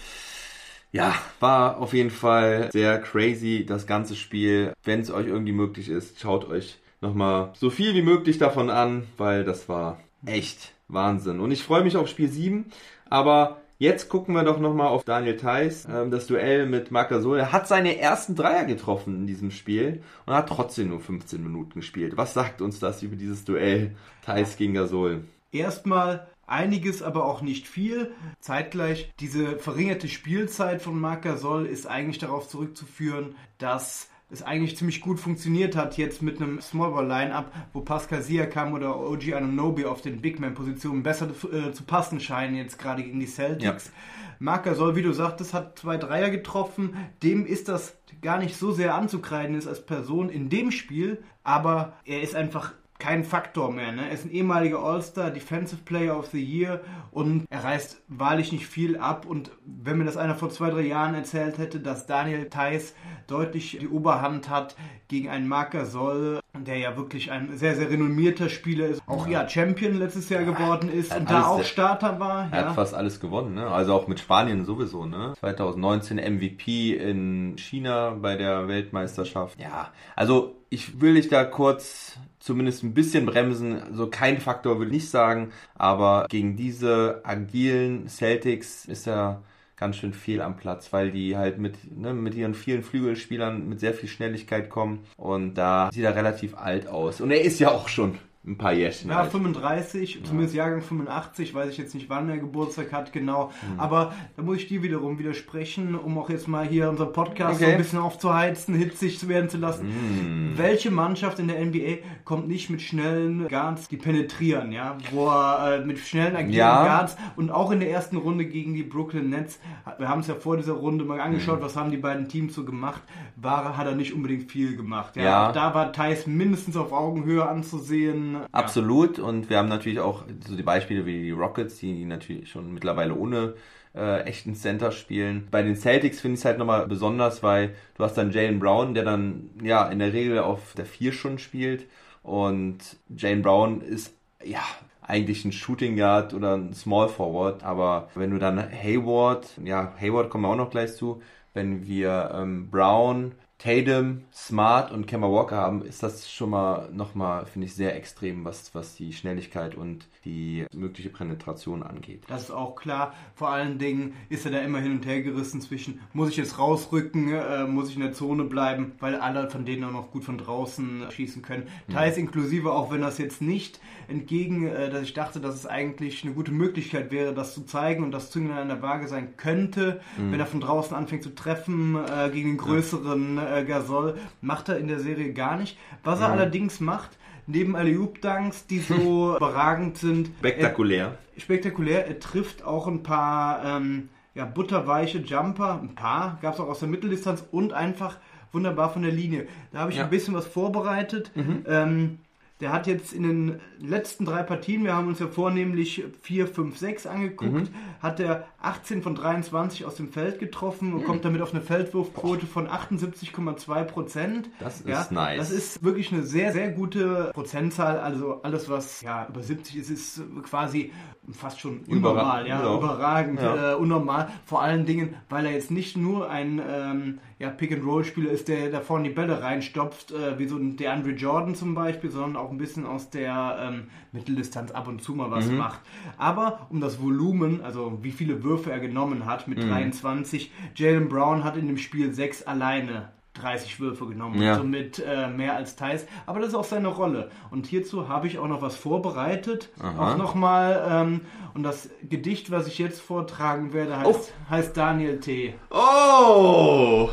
ja, war auf jeden Fall sehr crazy das ganze Spiel. Wenn es euch irgendwie möglich ist, schaut euch nochmal so viel wie möglich davon an, weil das war echt Wahnsinn. Und ich freue mich auf Spiel 7, aber jetzt gucken wir doch nochmal auf Daniel Theiss, ähm, das Duell mit Marc Gasol. Er hat seine ersten Dreier getroffen in diesem Spiel und hat trotzdem nur 15 Minuten gespielt. Was sagt uns das über dieses Duell Theiss gegen Gasol? erstmal einiges, aber auch nicht viel. Zeitgleich diese verringerte Spielzeit von Marc Gasol ist eigentlich darauf zurückzuführen, dass es eigentlich ziemlich gut funktioniert hat jetzt mit einem Smallball-Line-Up, wo Pascal Siakam oder OG Anunobi auf den Bigman-Positionen besser äh, zu passen scheinen, jetzt gerade gegen die Celtics. Marc Gasol, wie du sagtest, hat zwei Dreier getroffen. Dem ist das gar nicht so sehr anzukreiden ist als Person in dem Spiel, aber er ist einfach kein Faktor mehr. Ne? Er ist ein ehemaliger All-Star, Defensive Player of the Year und er reißt wahrlich nicht viel ab. Und wenn mir das einer vor zwei, drei Jahren erzählt hätte, dass Daniel Theiss deutlich die Oberhand hat gegen einen Marc Gasol, der ja wirklich ein sehr, sehr renommierter Spieler ist, auch ja Champion letztes Jahr geworden ist und da auch Starter war. Er Ja. hat fast alles gewonnen, ne? Also auch mit Spanien sowieso, ne? 2019 MVP in China bei der Weltmeisterschaft. Ja, also ich will dich da kurz zumindest ein bisschen bremsen. Also kein Faktor will ich nicht sagen, aber gegen diese agilen Celtics ist er ganz schön fehl am Platz, weil die halt mit, ne, mit ihren vielen Flügelspielern mit sehr viel Schnelligkeit kommen und da sieht er relativ alt aus. Und er ist ja auch schon ein paar Jährchen Ja, alt. 35, zumindest Jahrgang 85, weiß ich jetzt nicht, wann er Geburtstag hat, genau. Hm. Aber da muss ich dir wiederum widersprechen, um auch jetzt mal hier unser Podcast so Okay. ein bisschen aufzuheizen, hitzig zu werden zu lassen. Hm. Welche Mannschaft in der NBA kommt nicht mit schnellen Guards, die penetrieren, ja? Wo er äh, mit schnellen agilen Ja. Guards und auch in der ersten Runde gegen die Brooklyn Nets, wir haben es ja vor dieser Runde mal angeschaut, Hm. was haben die beiden Teams so gemacht, war, hat er nicht unbedingt viel gemacht. Ja, Ja. Da war Thais mindestens auf Augenhöhe anzusehen. Absolut. Und wir haben natürlich auch so die Beispiele wie die Rockets, die natürlich schon mittlerweile ohne äh, echten Center spielen. Bei den Celtics finde ich es halt nochmal besonders, weil du hast dann Jalen Brown, der dann ja in der Regel auf der 4 schon spielt. Und Jalen Brown ist ja eigentlich ein Shooting Guard oder ein Small Forward. Aber wenn du dann Hayward, ja, Hayward kommen wir auch noch gleich zu, wenn wir ähm, Brown, Tatum, Smart und Kemba Walker haben, ist das schon mal nochmal, finde ich, sehr extrem, was, was die Schnelligkeit und die mögliche Penetration angeht. Das ist auch klar. Vor allen Dingen ist er da immer hin und her gerissen zwischen, muss ich jetzt rausrücken, äh, muss ich in der Zone bleiben, weil alle von denen auch noch gut von draußen äh, schießen können. Teils inklusive, auch wenn das jetzt nicht entgegen, äh, dass ich dachte, dass es eigentlich eine gute Möglichkeit wäre, das zu zeigen und das Zünglein an der Waage sein könnte, wenn er von draußen anfängt zu treffen äh, gegen den größeren äh, Gasol, macht er in der Serie gar nicht. Was er allerdings macht, neben Alley-Oop-Dunks, die so überragend sind, Spektakulär. spektakulär. Er trifft auch ein paar ähm, ja, butterweiche Jumper, ein paar, gab es auch aus der Mitteldistanz und einfach wunderbar von der Linie. Da habe ich Ja. ein bisschen was vorbereitet. Ähm, der hat jetzt in den letzten drei Partien, wir haben uns ja vornehmlich 4, 5, 6 angeguckt, Mhm. hat er 18 von 23 aus dem Feld getroffen und kommt damit auf eine Feldwurfquote von 78,2 Prozent. Das ist ja, nice. Das ist wirklich eine sehr, sehr gute Prozentzahl. Also alles, was ja über 70 ist, ist quasi fast schon unnormal, ja, ja. überragend, Ja. Äh, unnormal. Vor allen Dingen, weil er jetzt nicht nur ein ähm, ja, Pick-and-Roll-Spieler ist, der da vorne die Bälle reinstopft, äh, wie so ein DeAndre Jordan zum Beispiel, sondern auch ein bisschen aus der ähm, Mitteldistanz ab und zu mal Mhm. was macht. Aber um das Volumen, also wie viele Würfe er genommen hat Mhm. mit 23, Jalen Brown hat in dem Spiel sechs alleine 30 Würfe genommen, Ja. somit äh, mehr als Thais. Aber das ist auch seine Rolle. Und hierzu habe ich auch noch was vorbereitet. Aha. Auch nochmal. Ähm, und das Gedicht, was ich jetzt vortragen werde, heißt, Oh. heißt Daniel T. Oh!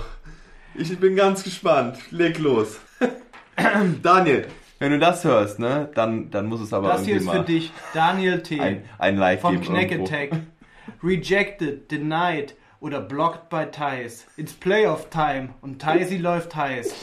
Ich bin ganz gespannt. Leg los. Daniel, wenn du das hörst, ne, dann, dann muss es aber Das hier ist für dich, Daniel T. ein, ein Live vom Knack. Attack. Rejected, denied oder blocked by Thais. It's Playoff Time und Thaisi läuft heiß.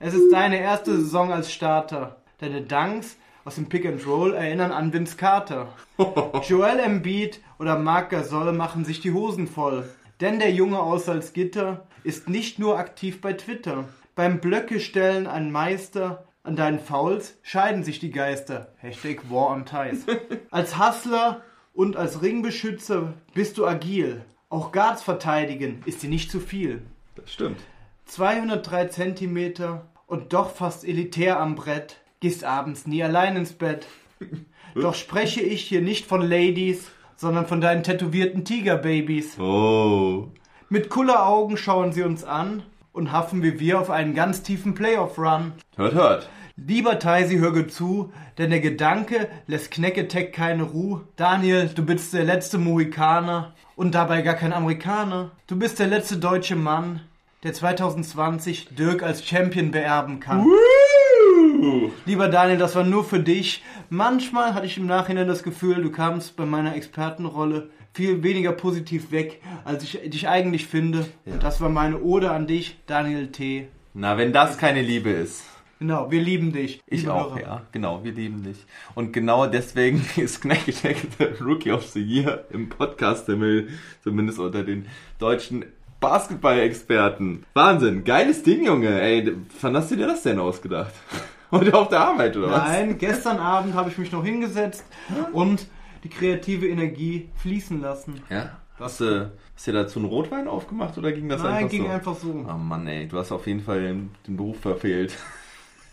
Es ist deine erste Saison als Starter. Deine Dunks aus dem Pick and Roll erinnern an Vince Carter. Joel Embiid oder Marc Gasol machen sich die Hosen voll. Denn der Junge aus Salzgitter ist nicht nur aktiv bei Twitter. Beim Blöcke stellen ein Meister. An deinen Fouls scheiden sich die Geister. Hashtag War on Ties. Als Hustler und als Ringbeschützer bist du agil. Auch Guards verteidigen ist dir nicht zu viel. Das stimmt. 203 Zentimeter und doch fast elitär am Brett. Gehst abends nie allein ins Bett. Doch spreche ich hier nicht von Ladies, sondern von deinen tätowierten Tigerbabys. Oh. Mit Kulleraugen schauen sie uns an und haffen wie wir auf einen ganz tiefen Playoff-Run. Hört, hört. Lieber Taisi, hör gut zu, denn der Gedanke lässt Knecketech keine Ruhe. Daniel, du bist der letzte Mohikaner und dabei gar kein Amerikaner. Du bist der letzte deutsche Mann, der 2020 Dirk als Champion beerben kann. Lieber Daniel, das war nur für dich. Manchmal hatte ich im Nachhinein das Gefühl, du kamst bei meiner Expertenrolle viel weniger positiv weg, als ich dich eigentlich finde. Und das war meine Ode an dich, Daniel T. Na, wenn das keine Liebe ist. Genau, wir lieben dich. Ich liebe auch, Hörer. ja. Genau, wir lieben dich. Und genau deswegen ist Knack Attack der Rookie of the Year im Podcast-Himmel, zumindest unter den deutschen Basketball-Experten. Wahnsinn, geiles Ding, Junge. Ey, wann hast du dir das denn ausgedacht? Heute auf der Arbeit, oder was? Nein, gestern Abend habe ich mich noch hingesetzt und die kreative Energie fließen lassen. Ja. Hast du, hast du dir dazu einen Rotwein aufgemacht oder ging das Nein, einfach ging so? einfach so. Oh Mann, ey, du hast auf jeden Fall den, den Beruf verfehlt.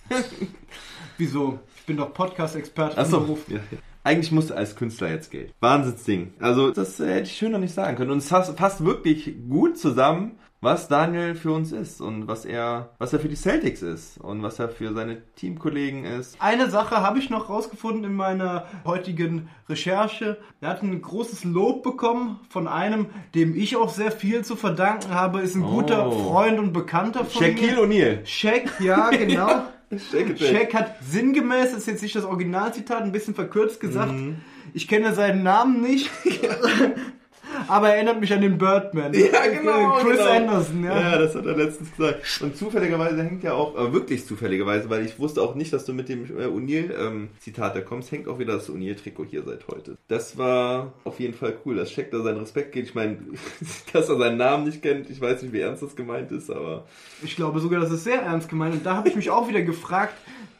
Wieso? Ich bin doch Podcast-Experte im Achso, Beruf. ja, ja. Eigentlich musst du als Künstler jetzt Geld. Wahnsinnsding. Also, das äh, hätte ich schöner nicht sagen können. Und es passt, wirklich gut zusammen, was Daniel für uns ist und was er, was er für die Celtics ist und was er für seine Teamkollegen ist. Eine Sache habe ich noch rausgefunden in meiner heutigen Recherche. Er hat ein großes Lob bekommen von einem, dem ich auch sehr viel zu verdanken habe. Ist ein guter Oh. Freund und Bekannter von Shaquille mir. O'Neal. Shaq, ja, genau. Shaq Shaq hat sinngemäß, ist jetzt nicht das Originalzitat, ein bisschen verkürzt gesagt, Mhm. ich kenne seinen Namen nicht, aber er erinnert mich an den Birdman. Ja, genau. Chris genau. Anderson, ja. Ja, das hat er letztens gesagt. Und zufälligerweise hängt ja auch, äh, wirklich zufälligerweise, weil ich wusste auch nicht, dass du mit dem äh, O'Neill-Zitat da kommst, hängt auch wieder das O'Neill-Trikot hier seit heute. Das war auf jeden Fall cool, dass Shaq da seinen Respekt geht. Ich meine, dass er seinen Namen nicht kennt, ich weiß nicht, wie ernst das gemeint ist, aber Ich glaube sogar, das ist sehr ernst gemeint. Und da habe ich mich auch wieder gefragt,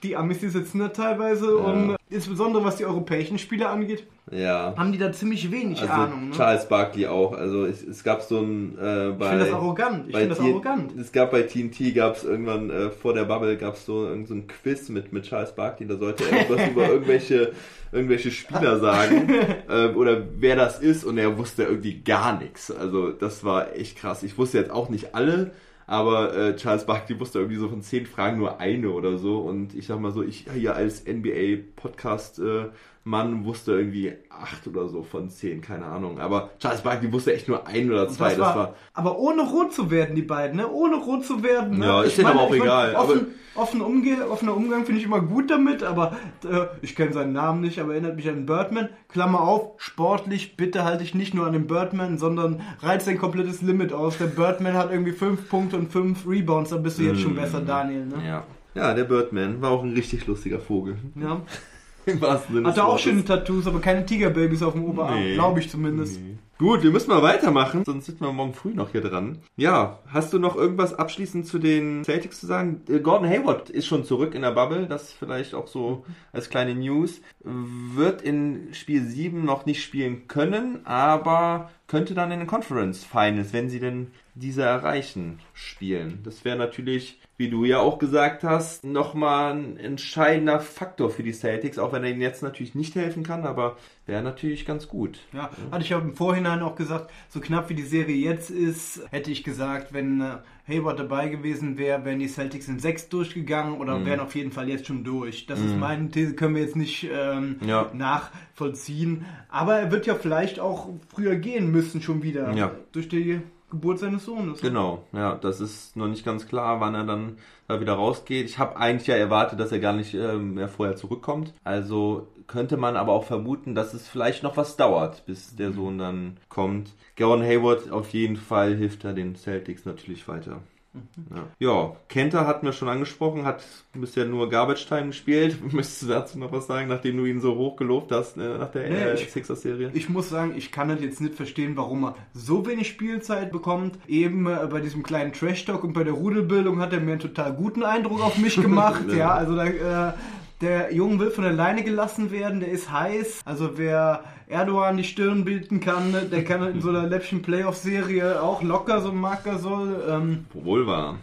die Amis, die sitzen da teilweise und insbesondere was die europäischen Spiele angeht, ja. haben die da ziemlich wenig Also Ahnung. Ne? Charles Barkley auch. Also es, es gab so ein äh, bei Ich finde das arrogant. Ich bei finde das T- arrogant. Es gab bei TNT gab es irgendwann äh, vor der Bubble gab es so so ein Quiz mit mit Charles Barkley. Da sollte er irgendwas über irgendwelche irgendwelche Spieler sagen äh, oder wer das ist und er wusste irgendwie gar nichts. Also das war echt krass. Ich wusste jetzt auch nicht alle. Aber äh, Charles Barkley wusste irgendwie so von zehn Fragen nur eine oder so. Und ich sag mal so, ich hier als NBA-Podcast äh, Mann wusste irgendwie acht oder so von zehn, keine Ahnung. Aber Charles Barkley wusste echt nur ein oder zwei. das war, aber ohne rot zu werden, die beiden, ne? Ohne rot zu werden. Ne? Ja, ist denen aber auch egal, Offen, offen umge offener Umgang finde ich immer gut damit, aber äh, ich kenne seinen Namen nicht, aber erinnert mich an Birdman. Klammer auf, sportlich, bitte halte ich nicht nur an den Birdman, sondern reiz dein komplettes Limit aus. Der Birdman hat irgendwie fünf Punkte und fünf Rebounds, dann bist du jetzt schon besser, Daniel, ne? ja. ja, der Birdman war auch ein richtig lustiger Vogel. Ja. Im wahrsten Sinne Hat er auch schöne Tattoos, aber keine Tigerbabys auf dem Oberarm, Nee. glaube ich zumindest. Gut, wir müssen mal weitermachen, sonst sitzen wir morgen früh noch hier dran. Ja, hast du noch irgendwas abschließend zu den Celtics zu sagen? Äh, Gordon Hayward ist schon zurück in der Bubble, das vielleicht auch so als kleine News. Wird in Spiel 7 noch nicht spielen können, aber könnte dann in den Conference Finals, wenn sie denn diese erreichen, spielen. Das wäre natürlich, wie du ja auch gesagt hast, nochmal ein entscheidender Faktor für die Celtics, auch wenn er ihnen jetzt natürlich nicht helfen kann, aber wäre natürlich ganz gut. Ja, hatte ich ja im Vorhinein auch gesagt, so knapp wie die Serie jetzt ist, hätte ich gesagt, wenn äh, Hayward dabei gewesen wäre, wären die Celtics in sechs durchgegangen oder Mhm. wären auf jeden Fall jetzt schon durch. Das ist meine These, können wir jetzt nicht ähm, Ja. nachvollziehen. Aber er wird ja vielleicht auch früher gehen müssen schon wieder. Ja. Durch die Geburt seines Sohnes. Genau, ja, das ist noch nicht ganz klar, wann er dann da wieder rausgeht. Ich habe eigentlich ja erwartet, dass er gar nicht ähm, mehr vorher zurückkommt. Also könnte man aber auch vermuten, dass es vielleicht noch was dauert, bis der Sohn dann kommt. Gordon Hayward auf jeden Fall hilft er den Celtics natürlich weiter. Ja. ja, Kenter hatten wir schon angesprochen, hat bisher nur Garbage Time gespielt. Möchtest du dazu noch was sagen, nachdem du ihn so hoch gelobt hast äh, nach der Nee, äh, ich- Sixers-Serie? Ich muss sagen, ich kann das jetzt nicht verstehen, warum er so wenig Spielzeit bekommt. Eben äh, bei diesem kleinen Trash-Talk und bei der Rudelbildung hat er mir einen total guten Eindruck auf mich gemacht. Ja. ja, also da, äh, der Junge will von alleine gelassen werden, der ist heiß. Also wer Erdogan die Stirn bilden kann, der kann in so einer läppchen Playoff-Serie auch locker so Marker soll. Ähm, Wohl wahr.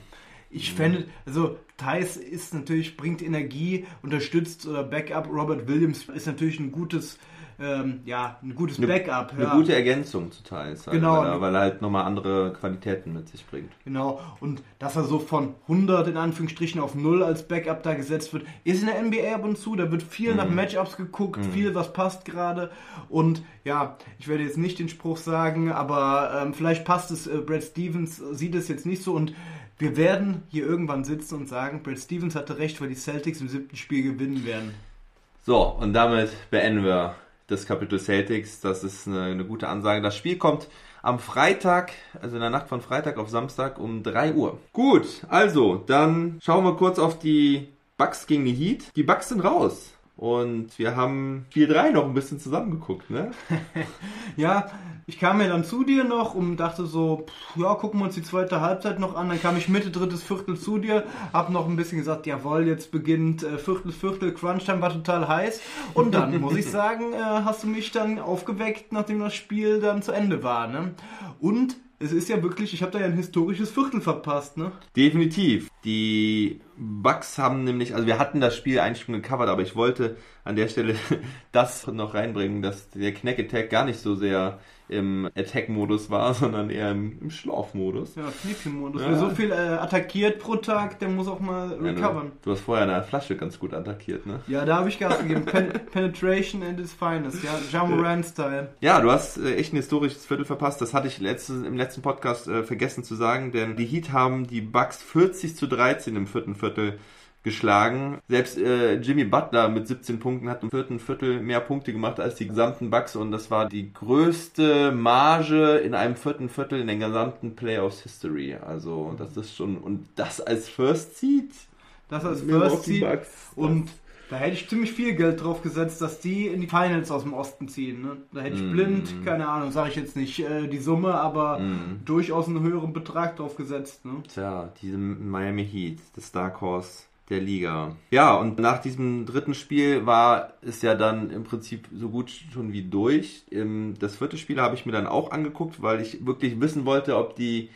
ich fände, also Thais ist natürlich, bringt Energie, unterstützt oder Backup. Robert Williams ist natürlich ein gutes, ähm, ja, ein gutes Backup. Eine ja. gute Ergänzung zu Thais, halt, Genau. weil, er, weil er halt nochmal andere Qualitäten mit sich bringt. Genau, und dass er so von 100 in Anführungsstrichen auf 0 als Backup da gesetzt wird, ist in der NBA ab und zu, da wird viel nach Matchups geguckt, viel was passt gerade und ja, ich werde jetzt nicht den Spruch sagen, aber ähm, vielleicht passt es, äh, Brad Stevens sieht es jetzt nicht so und wir werden hier irgendwann sitzen und sagen, Brad Stevens hatte recht, weil die Celtics im siebten Spiel gewinnen werden. So, und damit beenden wir das Kapitel Celtics. Das ist eine, eine gute Ansage. Das Spiel kommt am Freitag, also in der Nacht von Freitag auf Samstag um 3 Uhr. Gut, also, dann schauen wir kurz auf die Bucks gegen die Heat. Die Bucks sind raus. Und wir haben Spiel 3 noch ein bisschen zusammengeguckt, ne? Ja, ich kam ja dann zu dir noch und dachte so, pff, ja, gucken wir uns die zweite Halbzeit noch an. Dann kam ich Mitte, drittes Viertel zu dir, hab noch ein bisschen gesagt, jawohl, jetzt beginnt äh, Viertel, Viertel, Crunchtime war total heiß. Und dann, muss ich sagen, äh, hast du mich dann aufgeweckt, nachdem das Spiel dann zu Ende war, ne? Und es ist ja wirklich, ich habe da ja ein historisches Viertel verpasst, ne? Definitiv. Die Bucks haben nämlich, also wir hatten das Spiel eigentlich schon gecovert, aber ich wollte an der Stelle das noch reinbringen, dass der Knack Attack gar nicht so sehr im Attack-Modus war, sondern eher im, im Schlafmodus. Ja, Sleeping-Modus. Ja. Wer so viel äh, attackiert pro Tag, der muss auch mal Ja, du, recovern. du hast vorher eine Flasche ganz gut attackiert, ne? Ja, da habe ich Gas gegeben. Pen Penetration and its finest, ja. Jamoran-Style. Ja, du hast äh, echt ein historisches Viertel verpasst. Das hatte ich letztes, im letzten Podcast äh, vergessen zu sagen, denn die Heat haben die Bucks 40 zu 13 im vierten Viertel geschlagen. Selbst äh, Jimmy Butler mit 17 Punkten hat im vierten Viertel mehr Punkte gemacht als die gesamten Bucks und das war die größte Marge in einem vierten Viertel in der gesamten Playoffs History. Also das ist schon und das als First Seed. Das als First Seed. Und da hätte ich ziemlich viel Geld drauf gesetzt, dass die in die Finals aus dem Osten ziehen. Ne? Da hätte ich Mm. blind, keine Ahnung, sage ich jetzt nicht äh, die Summe, aber Mm. durchaus einen höheren Betrag drauf gesetzt. Ne? Tja, diese Miami Heat, das Dark Horse der Liga. Ja, und nach diesem dritten Spiel war es ja dann im Prinzip so gut schon wie durch. Ähm, Das vierte Spiel habe ich mir dann auch angeguckt, weil ich wirklich wissen wollte, ob die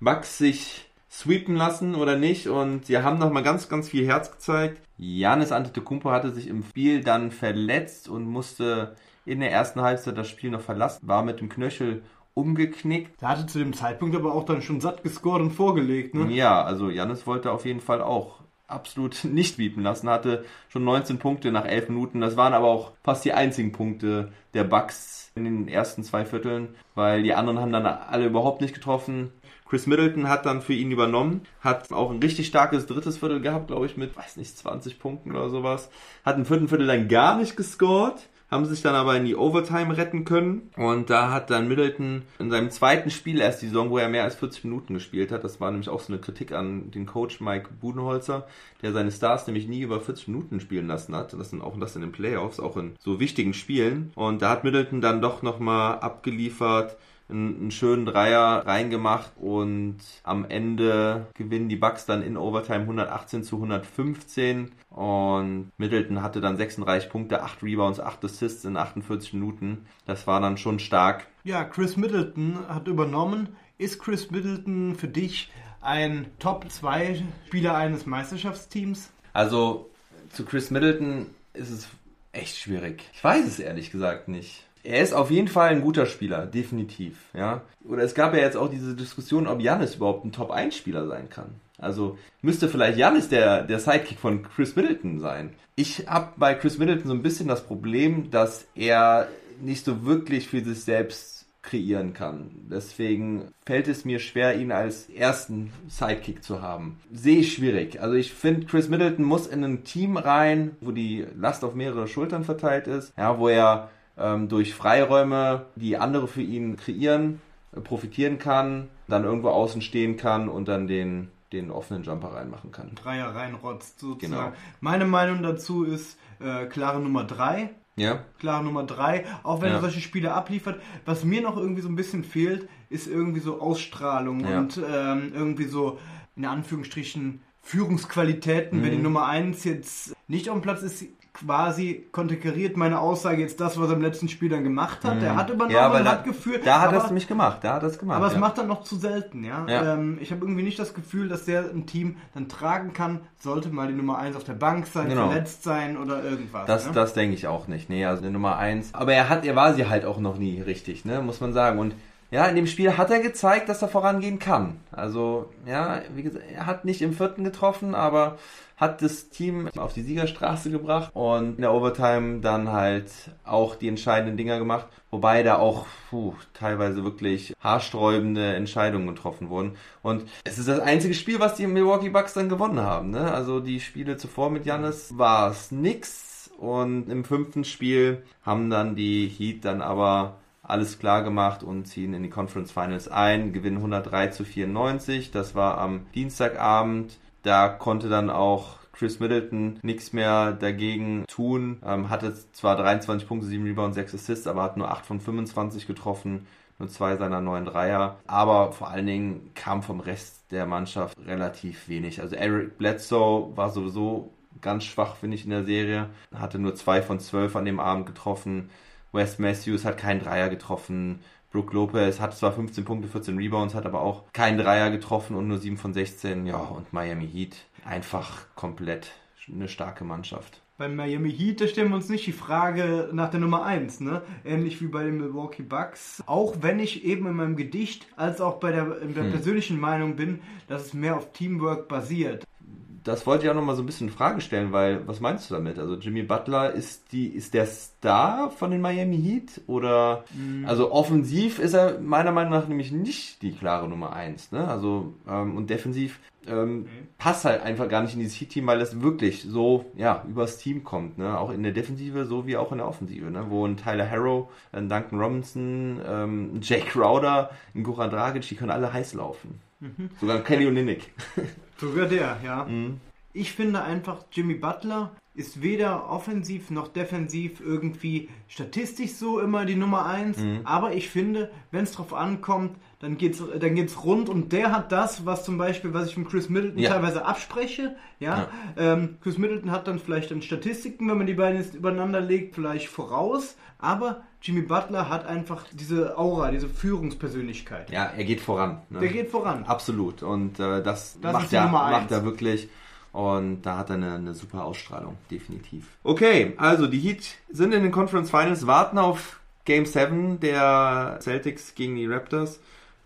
Bucks sich sweepen lassen oder nicht. Und sie haben nochmal ganz, ganz viel Herz gezeigt. Janis Antetokounmpo hatte sich im Spiel dann verletzt und musste in der ersten Halbzeit das Spiel noch verlassen, war mit dem Knöchel umgeknickt. Der hatte zu dem Zeitpunkt aber auch dann schon satt gescored und vorgelegt. Ne? Ja, also Janis wollte auf jeden Fall auch absolut nicht wiepen lassen, hatte schon 19 Punkte nach 11 Minuten. Das waren aber auch fast die einzigen Punkte der Bucks in den ersten zwei Vierteln, weil die anderen haben dann alle überhaupt nicht getroffen. Chris Middleton hat dann für ihn übernommen, hat auch ein richtig starkes drittes Viertel gehabt, glaube ich, mit, weiß nicht, 20 Punkten oder sowas. Hat im vierten Viertel dann gar nicht gescored haben sich dann aber in die Overtime retten können. Und da hat dann Middleton in seinem zweiten Spiel erst die Saison, wo er mehr als 40 Minuten gespielt hat. Das war nämlich auch so eine Kritik an den Coach Mike Budenholzer, der seine Stars nämlich nie über 40 Minuten spielen lassen hat. Das sind auch das in den Playoffs, auch in so wichtigen Spielen. Und da hat Middleton dann doch nochmal abgeliefert einen, einen schönen Dreier reingemacht und am Ende gewinnen die Bucks dann in Overtime 118 zu 115 und Middleton hatte dann 36 Punkte, 8 Rebounds, 8 Assists in 48 Minuten. Das war dann schon stark. Ja, Chris Middleton hat übernommen. Ist Chris Middleton für dich ein Top-2-Spieler eines Meisterschaftsteams? Also zu Chris Middleton ist es echt schwierig. Ich weiß es ehrlich gesagt nicht. Er ist auf jeden Fall ein guter Spieler, definitiv, ja. Oder es gab ja jetzt auch diese Diskussion, ob Janis überhaupt ein Top-1-Spieler sein kann. Also müsste vielleicht Janis der, der Sidekick von Chris Middleton sein. Ich habe bei Chris Middleton so ein bisschen das Problem, dass er nicht so wirklich für sich selbst kreieren kann. Deswegen fällt es mir schwer, ihn als ersten Sidekick zu haben. Sehe ich schwierig. Also ich finde, Chris Middleton muss in ein Team rein, wo die Last auf mehrere Schultern verteilt ist, ja, wo er durch Freiräume, die andere für ihn kreieren, äh, profitieren kann, dann irgendwo außen stehen kann und dann den, den offenen Jumper reinmachen kann. Dreier reinrotzt sozusagen. Genau. Meine Meinung dazu ist äh, klare Nummer 3. Ja? Klare Nummer 3, auch wenn Ja. er solche Spiele abliefert. Was mir noch irgendwie so ein bisschen fehlt, ist irgendwie so Ausstrahlung Ja. und ähm, irgendwie so, in Anführungsstrichen, Führungsqualitäten. Wenn die Mhm. Nummer 1 jetzt nicht auf dem Platz ist, quasi konterkariert meine Aussage jetzt das, was er im letzten Spiel dann gemacht hat. Er hat übernommen, Mhm. Ja, aber da, hat geführt. da hat er es nämlich gemacht. Da hat er es gemacht. aber es ja. macht dann noch zu selten, ja. Ja. Ähm, ich habe irgendwie nicht das Gefühl, dass der ein Team dann tragen kann, sollte mal die Nummer 1 auf der Bank sein, Genau. verletzt sein oder irgendwas. Das, ne? das denke ich auch nicht. Nee, also eine Nummer 1. Aber er hat, er war sie halt auch noch nie richtig, ne, muss man sagen. Und ja, in dem Spiel hat er gezeigt, dass er vorangehen kann. Also, ja, wie gesagt, er hat nicht im vierten getroffen, aber hat das Team auf die Siegerstraße gebracht und in der Overtime dann halt auch die entscheidenden Dinger gemacht, wobei da auch puh, teilweise wirklich haarsträubende Entscheidungen getroffen wurden. Und es ist das einzige Spiel, was die Milwaukee Bucks dann gewonnen haben. Ne? Also die Spiele zuvor mit Giannis war es nix und im fünften Spiel haben dann die Heat dann aber alles klar gemacht und ziehen in die Conference Finals ein, gewinnen 103 zu 94. Das war am Dienstagabend. Da konnte dann auch Chris Middleton nichts mehr dagegen tun. Ähm, hatte zwar 23 Punkte, 7 Rebounds, 6 Assists, aber hat nur 8 von 25 getroffen nur zwei seiner neuen Dreier. Aber vor allen Dingen kam vom Rest der Mannschaft relativ wenig. Also Eric Bledsoe war sowieso ganz schwach, finde ich, in der Serie. Hatte nur zwei von zwölf an dem Abend getroffen. Wes Matthews hat keinen Dreier getroffen. Brook Lopez hat zwar 15 Punkte, 14 Rebounds, hat aber auch keinen Dreier getroffen und nur 7 von 16. Ja, und Miami Heat einfach komplett eine starke Mannschaft. Beim Miami Heat, da stellen wir uns nicht die Frage nach der Nummer 1, ne? Ähnlich wie bei den Milwaukee Bucks. Auch wenn ich eben in meinem Gedicht als auch bei der, in der hm. persönlichen Meinung bin, dass es mehr auf Teamwork basiert das wollte ich auch nochmal so ein bisschen in Frage stellen, weil was meinst du damit? Also Jimmy Butler ist die ist der Star von den Miami Heat oder mhm. also offensiv ist er meiner Meinung nach nämlich nicht die klare Nummer 1, ne? Also ähm, und defensiv ähm, mhm. passt halt einfach gar nicht in dieses Heat-Team, weil es wirklich so ja übers Team kommt, ne? Auch in der Defensive so wie auch in der Offensive, ne? Wo ein Tyler Harrow, ein Duncan Robinson, ähm, Jake Crowder, ein Goran Dragic, die können alle heiß laufen. Mhm. Sogar Kelly Olynyk. Sogar der, ja. Mhm. Ich finde einfach, Jimmy Butler ist weder offensiv noch defensiv irgendwie statistisch so immer die Nummer 1. Mhm. Aber ich finde, wenn es drauf ankommt, dann geht's, dann geht's rund und der hat das, was zum Beispiel, was ich mit Chris Middleton ja. teilweise abspreche. Ja, ja. Ähm, Chris Middleton hat dann vielleicht dann Statistiken, wenn man die beiden jetzt übereinander legt, vielleicht voraus. Aber Jimmy Butler hat einfach diese Aura, diese Führungspersönlichkeit. Ja, er geht voran. Ne? Der geht voran. Absolut. Und äh, das, das macht, er, macht er wirklich. Und da hat er eine, eine super Ausstrahlung, definitiv. Okay, also die Heat sind in den Conference Finals, warten auf Game 7 der Celtics gegen die Raptors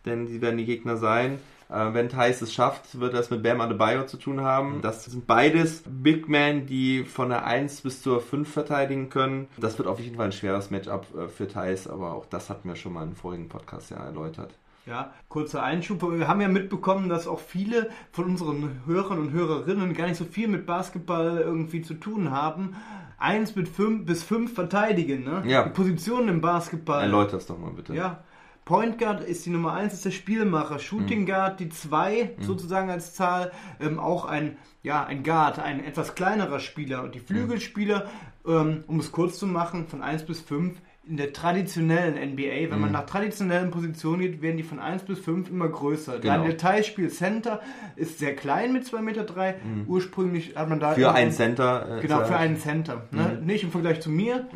denn sie werden die Gegner sein. Äh, wenn Thais es schafft, wird das mit Bam Adebayo zu tun haben. Das sind beides Big Men, die von der 1 bis zur 5 verteidigen können. Das wird auf jeden Fall ein schweres Matchup äh, für Thais, aber auch das hatten wir schon mal im vorigen Podcast ja erläutert. Ja, kurzer Einschub. Wir haben ja mitbekommen, dass auch viele von unseren Hörern und Hörerinnen gar nicht so viel mit Basketball irgendwie zu tun haben. Eins mit fünf bis fünf verteidigen, ne? Ja. Die Positionen im Basketball. Erläuter es doch mal bitte. Ja, Point Guard ist die Nummer 1, ist der Spielmacher. Shooting mhm. Guard die 2 mhm. sozusagen als Zahl. Ähm, auch ein, ja, ein Guard, ein etwas kleinerer Spieler. Und die Flügelspieler, ähm, um es kurz zu machen, von 1 bis 5 in der traditionellen NBA, wenn mhm. man nach traditionellen Positionen geht, werden die von 1 bis 5 immer größer. Genau. Daniel Theiss spielt Center, ist sehr klein mit 2,3 Meter. Drei. Mhm. Ursprünglich hat man da... Für einen Center. Äh, genau, für einen Center. Ne? Mhm. Nicht im Vergleich zu mir.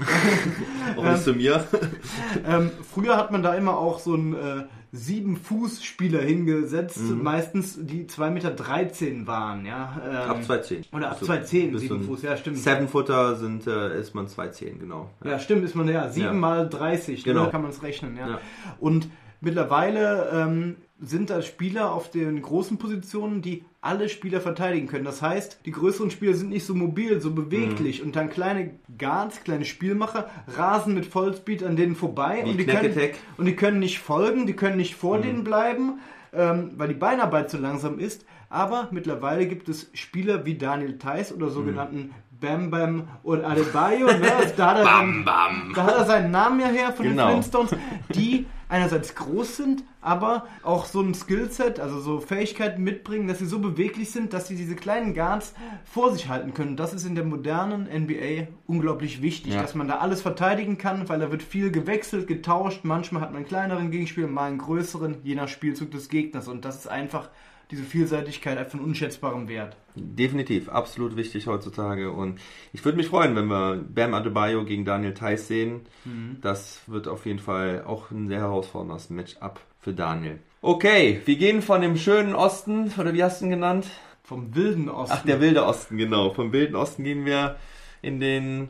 Auch nicht zu mir. ähm, früher hat man da immer auch so ein... Äh, sieben Fuß Spieler hingesetzt, mhm. meistens die 2,13 Meter waren, ja. Ähm, ab 2,10. Oder ab also 2,10, sieben Fuß, ja stimmt. Seven Footer sind, äh, ist man 2,10, genau. Ja. ja. stimmt, ist man ja 7 ja. mal 30, genau. Ne, kann man es rechnen, ja. ja. Und mittlerweile ähm, sind da Spieler auf den großen Positionen, die alle Spieler verteidigen können. Das heißt, die größeren Spieler sind nicht so mobil, so beweglich mhm. und dann kleine Guards, kleine Spielmacher rasen mit Vollspeed an denen vorbei und die, können, und die können nicht folgen, die können nicht vor mhm. denen bleiben, ähm, weil die Beinarbeit zu langsam ist. Aber mittlerweile gibt es Spieler wie Daniel Theiss oder sogenannten mhm. Bam Bam und Adebayo, ne? Bam. da hat er seinen Namen ja her von genau. den Flintstones, die einerseits groß sind, aber auch so ein Skillset, also so Fähigkeiten mitbringen, dass sie so beweglich sind, dass sie diese kleinen Guards vor sich halten können. Das ist in der modernen NBA unglaublich wichtig, ja. dass man da alles verteidigen kann, weil da wird viel gewechselt, getauscht. Manchmal hat man einen kleineren Gegenspieler, mal einen größeren, je nach Spielzug des Gegners. Und das ist einfach diese Vielseitigkeit einfach von unschätzbarem Wert. Definitiv, absolut wichtig heutzutage. Und ich würde mich freuen, wenn wir Bam Adebayo gegen Daniel Theiss sehen. Mhm. Das wird auf jeden Fall auch ein sehr herausforderndes Matchup für Daniel. Okay, wir gehen von dem schönen Osten, oder wie hast du ihn genannt? Vom wilden Osten. Ach, der wilde Osten, genau. Vom wilden Osten gehen wir in den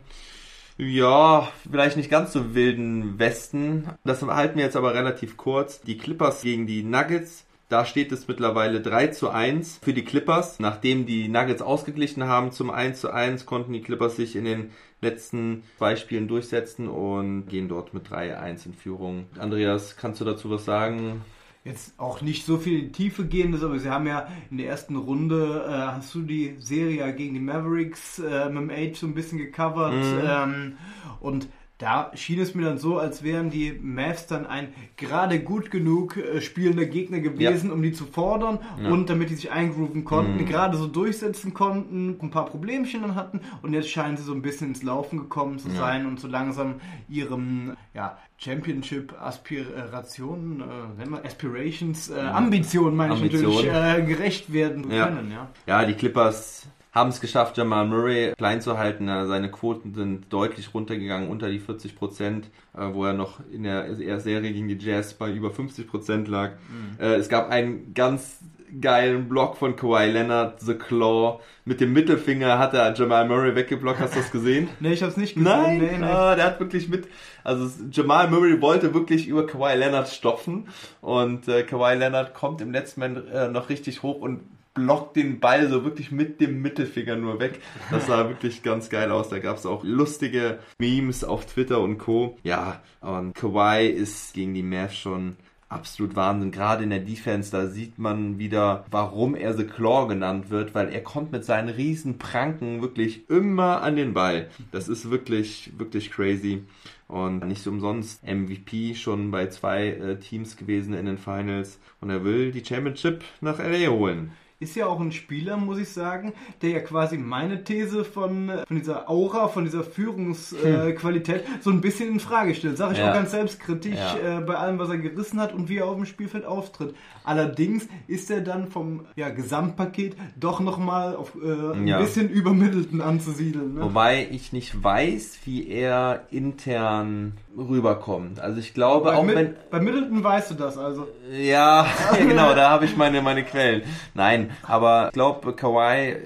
ja, vielleicht nicht ganz so wilden Westen. Das halten wir jetzt aber relativ kurz. Die Clippers gegen die Nuggets. Da steht es mittlerweile 3 zu 1 für die Clippers. Nachdem die Nuggets ausgeglichen haben zum 1 zu 1, konnten die Clippers sich in den letzten zwei Spielen durchsetzen und gehen dort mit 3-1 in Führung. Andreas, kannst du dazu was sagen? Jetzt auch nicht so viel in die Tiefe gehendes, aber sie haben ja in der ersten Runde, äh, hast du die Serie gegen die Mavericks äh, mit dem Age so ein bisschen gecovert. Mhm. Ähm, und Da schien es mir dann so, als wären die Mavs dann ein gerade gut genug äh, spielender Gegner gewesen, um die zu fordern und damit die sich eingrooven konnten, die gerade so durchsetzen konnten, ein paar Problemchen dann hatten und jetzt scheinen sie so ein bisschen ins Laufen gekommen zu sein und so langsam ihrem ja, Championship-Aspirationen, äh, Aspirations, äh, Ambitionen meine ich natürlich, äh, gerecht werden Ja. können. Ja. Ja, die Clippers haben es geschafft, Jamal Murray klein zu halten. Seine Quoten sind deutlich runtergegangen, unter die 40 Prozent, äh, wo er noch in der ersten Serie gegen die Jazz bei über 50 Prozent lag. Äh, Es gab einen ganz geilen Block von Kawhi Leonard, The Claw. Mit dem Mittelfinger hat er Jamal Murray weggeblockt. Hast du das gesehen? Nee, ich hab's nicht gesehen. Nein, nee, nee. Ah, der hat wirklich mit, also Jamal Murray wollte wirklich über Kawhi Leonard stopfen und äh, Kawhi Leonard kommt im letzten Moment äh, noch richtig hoch und blockt den Ball so wirklich mit dem Mittelfinger nur weg. Das sah wirklich ganz geil aus. Da gab es auch lustige Memes auf Twitter und Co. Ja, und Kawhi ist gegen die Mavs schon absolut Wahnsinn. Gerade in der Defense, da sieht man wieder, warum er The Claw genannt wird, weil er kommt mit seinen riesen Pranken wirklich immer an den Ball. Das ist wirklich, wirklich crazy. Und nicht so umsonst MVP schon bei zwei äh, Teams gewesen in den Finals. Und er will die Championship nach LA holen. Ist ja auch ein Spieler, muss ich sagen, der ja quasi meine These von, äh, von dieser Aura, von dieser Führungsqualität äh, Qualität so ein bisschen in Frage stellt. Sag ich Ja. auch ganz selbstkritisch Ja. äh, bei allem, was er gerissen hat und wie er auf dem Spielfeld auftritt. Allerdings ist er dann vom ja, Gesamtpaket doch nochmal auf äh, ein Ja. bisschen übermittelten anzusiedeln. Ne? Wobei ich nicht weiß, wie er intern rüberkommt. Also ich glaube, Bei, auch Mid- wenn... bei Middleton weißt du das also. Ja, ja genau, da habe ich meine, meine Quellen. Nein, aber ich glaube, Kawhi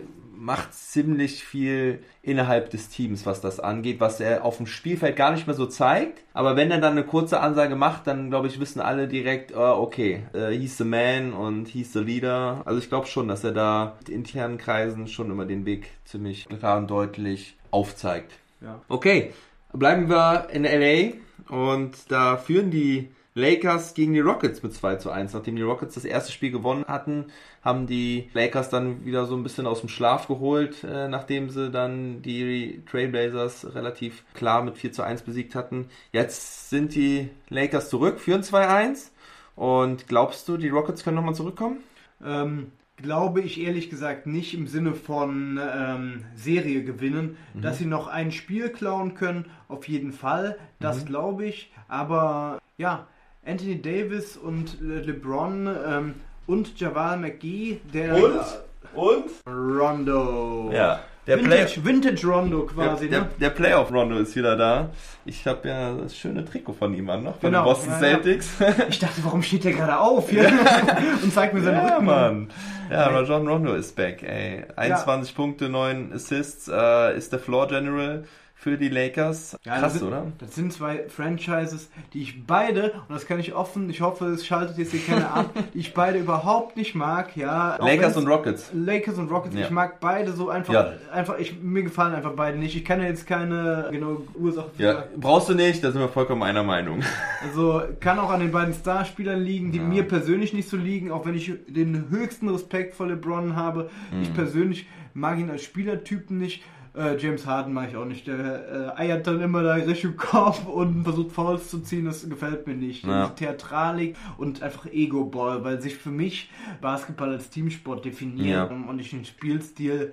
macht ziemlich viel innerhalb des Teams, was das angeht, was er auf dem Spielfeld gar nicht mehr so zeigt. Aber wenn er dann eine kurze Ansage macht, dann glaube ich, wissen alle direkt, ah, okay, äh, he's the man und he's the leader. Also ich glaube schon, dass er da mit internen Kreisen schon immer den Weg ziemlich klar und deutlich aufzeigt. Ja. Okay, bleiben wir in LA und da führen die Lakers gegen die Rockets mit 2 zu 1. Nachdem die Rockets das erste Spiel gewonnen hatten, haben die Lakers dann wieder so ein bisschen aus dem Schlaf geholt, äh, nachdem sie dann die Trailblazers relativ klar mit 4 zu 1 besiegt hatten. Jetzt sind die Lakers zurück, führen 2-1. Und glaubst du, die Rockets können nochmal zurückkommen? Ähm, glaube ich ehrlich gesagt nicht im Sinne von ähm, Serie gewinnen. Dass sie noch ein Spiel klauen können, auf jeden Fall. Das glaube ich. Aber ja, Anthony Davis und Le LeBron ähm, und Javal McGee, der Und? Rondo. Ja, der Play Vintage, Vintage Rondo quasi, der, ne? der, der Playoff-Rondo ist wieder da. Ich habe ja das schöne Trikot von ihm an, noch von Genau, den Boston ja, ja. Celtics. Ich dachte, warum steht der gerade auf hier und zeigt mir seinen ja, Rücken? Mann. Ja, Rajon Rondo ist back, ey. 21 Punkte, 9 Assists, äh, ist der Floor General für die Lakers. Ja, das Krass, sind, oder? Das sind zwei Franchises, die ich beide, und das kann ich offen, ich hoffe, es schaltet jetzt hier keiner ab, die ich beide überhaupt nicht mag, ja. Lakers und Rockets. Lakers und Rockets, Ja. ich mag beide so einfach, Ja. einfach, ich, mir gefallen einfach beide nicht. Ich kann ja jetzt keine genaue Ursache für Ja, brauchst du nicht, da sind wir vollkommen einer Meinung. Also kann auch an den beiden Starspielern liegen, die mir persönlich nicht so liegen, auch wenn ich den höchsten Respekt vor LeBron habe. Ich Mhm. persönlich mag ihn als Spielertypen nicht. Äh, James Harden mag ich auch nicht. Der äh, eiert dann immer da Richtung Kopf und versucht Fouls zu ziehen. Das gefällt mir nicht. Ja. Diese Theatralik und einfach Ego-Ball, weil sich für mich Basketball als Teamsport definiert Ja. und ich den Spielstil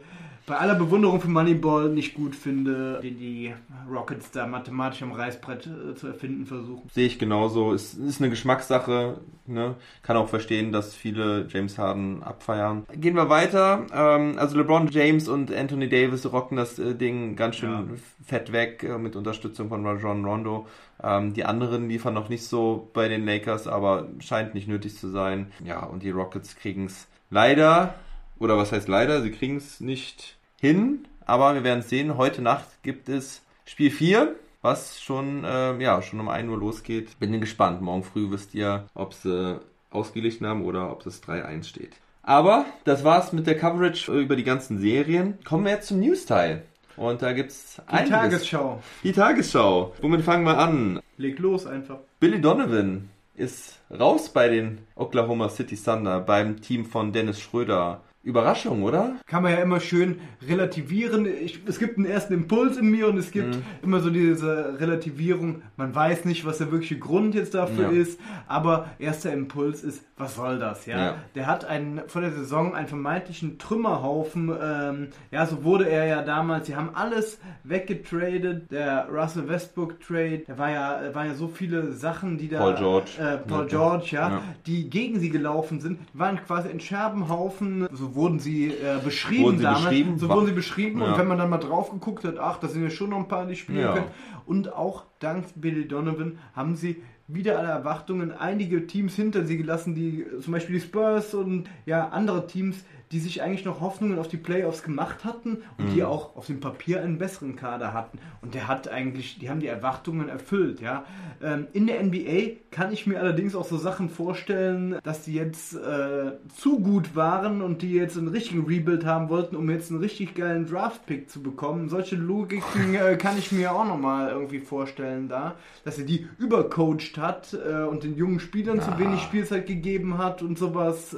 bei aller Bewunderung für Moneyball nicht gut finde, den die Rockets da mathematisch am Reißbrett äh, zu erfinden versuchen. Sehe ich genauso. Es ist eine Geschmackssache. Ne? Kann auch verstehen, dass viele James Harden abfeiern. Gehen wir weiter. Ähm, also LeBron James und Anthony Davis rocken das äh, Ding ganz schön Ja. fett weg äh, mit Unterstützung von Rajon Rondo. Ähm, die anderen liefern noch nicht so bei den Lakers, aber scheint nicht nötig zu sein. Ja, und die Rockets kriegen es leider, oder was heißt leider, sie kriegen es nicht hin, aber wir werden sehen. Heute Nacht gibt es Spiel 4 was schon, äh, ja, schon um 1 Uhr losgeht. Bin gespannt. Morgen früh wisst ihr, ob sie ausgeglichen haben oder ob es 3-1 steht. Aber das war's mit der Coverage über die ganzen Serien. Kommen wir jetzt zum News-Teil. Und da gibt's Die einiges. Tagesschau. Die Tagesschau. Womit fangen wir an? Leg los einfach. Billy Donovan ist raus bei den Oklahoma City Thunder, beim Team von Dennis Schröder. Überraschung, oder? kann man ja immer schön relativieren. Ich, es gibt einen ersten Impuls in mir und es gibt Mhm. immer so diese Relativierung. Man weiß nicht, was der wirkliche Grund jetzt dafür Ja. ist, aber erster Impuls ist, was soll das? Ja, Ja. der hat einen vor der Saison einen vermeintlichen Trümmerhaufen. Ähm, ja, so wurde er ja damals. Sie haben alles weggetradet. Der Russell Westbrook Trade, da war ja, da waren ja so viele Sachen, die da Paul George. äh, Paul Ja. George, ja, die gegen sie gelaufen sind, die waren quasi ein Scherbenhaufen. So wurden sie äh, beschrieben Wurden sie damals. beschrieben? So wurden sie beschrieben Ja. und wenn man dann mal drauf geguckt hat, ach, da sind ja schon noch ein paar, die spielen Ja. können. Und auch dank Billy Donovan haben sie wieder alle Erwartungen einige Teams hinter sie gelassen, die zum Beispiel die Spurs und ja andere Teams, die sich eigentlich noch Hoffnungen auf die Playoffs gemacht hatten und Mhm. die auch auf dem Papier einen besseren Kader hatten. Und der hat eigentlich, die haben die Erwartungen erfüllt, ja. Ähm, in der NBA kann ich mir allerdings auch so Sachen vorstellen, dass die jetzt äh, zu gut waren und die jetzt einen richtigen Rebuild haben wollten, um jetzt einen richtig geilen Draft-Pick zu bekommen. Solche Logiken äh, kann ich mir auch nochmal irgendwie vorstellen da, dass er die übercoacht hat äh, und den jungen Spielern zu Ah. wenig Spielzeit gegeben hat und sowas.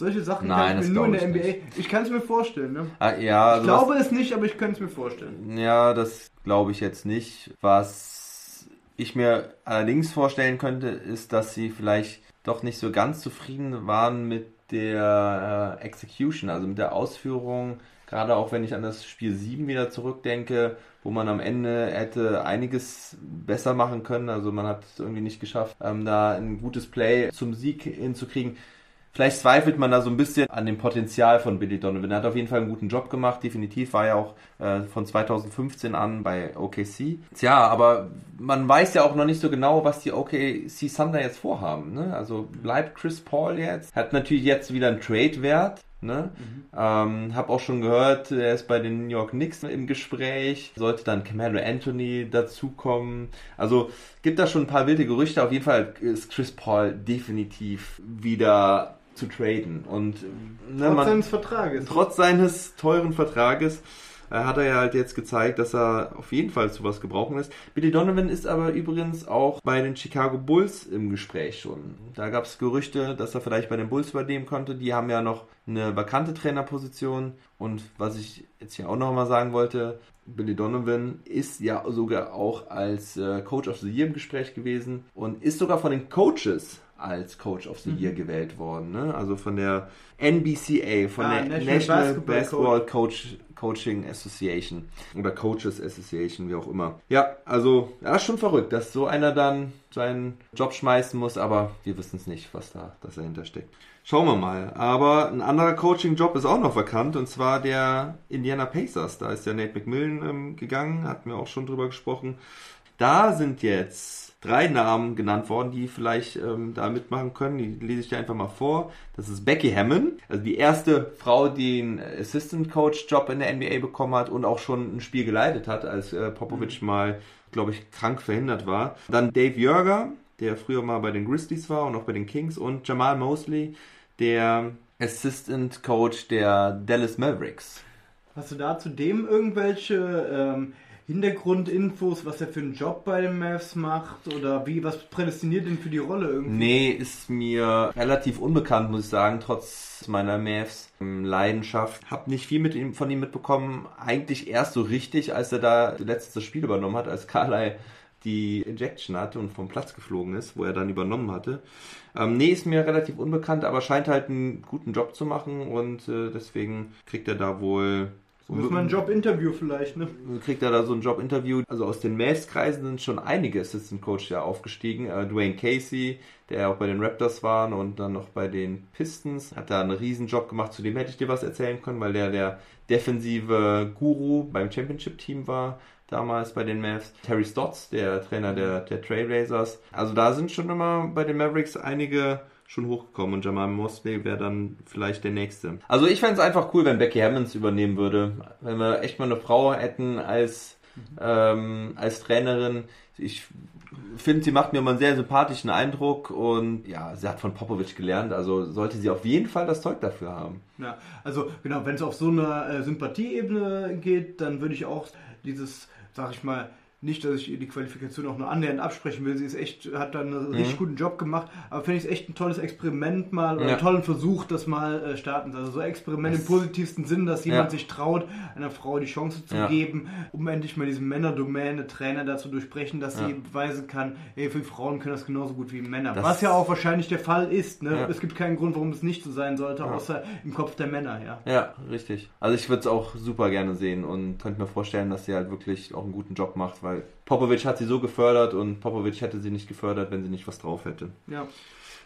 Solche Sachen Nein, kann ich mir nur in der ich NBA. Ich kann es mir vorstellen, ne? Ah, ja, Ich glaube es nicht, aber ich könnte es mir vorstellen. Ja, das glaube ich jetzt nicht. Was ich mir allerdings vorstellen könnte, ist, dass sie vielleicht doch nicht so ganz zufrieden waren mit der äh, Execution, also mit der Ausführung. Gerade auch wenn ich an das Spiel 7 wieder zurückdenke, wo man am Ende hätte einiges besser machen können. Also man hat es irgendwie nicht geschafft, ähm, da ein gutes Play zum Sieg hinzukriegen. Vielleicht zweifelt man da so ein bisschen an dem Potenzial von Billy Donovan. Er hat auf jeden Fall einen guten Job gemacht, definitiv war ja auch äh, von 2015 an bei OKC. Tja, aber man weiß ja auch noch nicht so genau, was die OKC Thunder jetzt vorhaben. Ne? Also bleibt Chris Paul jetzt, hat natürlich jetzt wieder einen Trade-Wert. Ne? Ähm, hab auch schon gehört, er ist bei den New York Knicks im Gespräch. Sollte dann Camelo Anthony dazukommen. Also gibt da schon ein paar wilde Gerüchte. Auf jeden Fall ist Chris Paul definitiv wieder zu traden. Und ne, Trotz man, seines Vertrages. trotz seines teuren Vertrages äh, hat er ja halt jetzt gezeigt, dass er auf jeden Fall zu was gebrauchen ist. Billy Donovan ist aber übrigens auch bei den Chicago Bulls im Gespräch schon. Da gab es Gerüchte, dass er vielleicht bei den Bulls übernehmen konnte. Die haben ja noch eine vakante Trainerposition. Und was ich jetzt hier auch noch mal sagen wollte, Billy Donovan ist ja sogar auch als äh, Coach of the Year im Gespräch gewesen und ist sogar von den Coaches als Coach of the Year gewählt worden. Ne? Also von der NBCA, von Ah, der National National, Basketball Basketball Coach, Coaching Association oder Coaches Association, wie auch immer. Ja, also, ja, ist schon verrückt, dass so einer dann seinen Job schmeißen muss, aber wir wissen es nicht, was da das dahinter steckt. Schauen wir mal. Aber ein anderer Coaching-Job ist auch noch vakant und zwar der Indiana Pacers. Da ist ja Nate McMillan ähm, gegangen, hatten wir auch schon drüber gesprochen. Da sind jetzt drei Namen genannt worden, die vielleicht ähm, da mitmachen können. Die lese ich dir einfach mal vor. Das ist Becky Hammond, also die erste Frau, die einen Assistant Coach Job in der NBA bekommen hat und auch schon ein Spiel geleitet hat, als äh, Popovic mal, glaube ich, krank verhindert war. Dann Dave Jörger, der früher mal bei den Grizzlies war und auch bei den Kings und Jamal Mosley, der Assistant Coach der Dallas Mavericks. Hast du da zudem irgendwelche ähm, Hintergrundinfos, was er für einen Job bei den Mavs macht oder wie, was prädestiniert ihn für die Rolle irgendwie? Nee, ist mir relativ unbekannt, muss ich sagen, trotz meiner Mavs-Leidenschaft. Hab nicht viel mit ihm, von ihm mitbekommen. Eigentlich erst so richtig, als er da letztes Spiel übernommen hat, als Carly die Injection hatte und vom Platz geflogen ist, wo er dann übernommen hatte. Ähm, nee, ist mir relativ unbekannt, aber scheint halt einen guten Job zu machen und äh, deswegen kriegt er da wohl Muss man ein Jobinterview vielleicht, ne? kriegt er da so ein Jobinterview. Also aus den Mavs-Kreisen sind schon einige Assistant Coach ja aufgestiegen. Äh, Dwayne Casey, der auch bei den Raptors war und dann noch bei den Pistons, hat da einen riesen Job gemacht. Zu dem hätte ich dir was erzählen können, weil der der defensive Guru beim Championship-Team war damals bei den Mavs. Terry Stotts, der Trainer der, der Trailblazers. Also da sind schon immer bei den Mavericks einige schon hochgekommen und Jamal Mosley wäre dann vielleicht der nächste. Also ich fände es einfach cool, wenn Becky Hammonds übernehmen würde. Wenn wir echt mal eine Frau hätten als, ähm, als Trainerin. Ich finde, sie macht mir immer einen sehr sympathischen Eindruck und ja, sie hat von Popovic gelernt, also sollte sie auf jeden Fall das Zeug dafür haben. Ja, also genau, wenn es auf so einer äh, Sympathieebene geht, dann würde ich auch dieses, sag ich mal, nicht, dass ich ihr die Qualifikation auch nur annähernd absprechen will. Sie ist echt, hat da einen richtig guten Job gemacht. Aber finde ich es echt ein tolles Experiment mal oder Ja. einen tollen Versuch, das mal äh, starten. Also so Experiment im positivsten Sinn, dass jemand Ja. sich traut, einer Frau die Chance zu Ja. geben, um endlich mal diese Männerdomäne Trainer dazu durchbrechen, dass sie beweisen kann, ey, für Frauen können das genauso gut wie Männer. Das- Was ja auch wahrscheinlich der Fall ist. Ne? Es gibt keinen Grund, warum es nicht so sein sollte, außer im Kopf der Männer. Ja. Ja, richtig. Also ich würde es auch super gerne sehen und könnte mir vorstellen, dass sie halt wirklich auch einen guten Job macht, weil Popovic hat sie so gefördert und Popovic hätte sie nicht gefördert, wenn sie nicht was drauf hätte. Ja.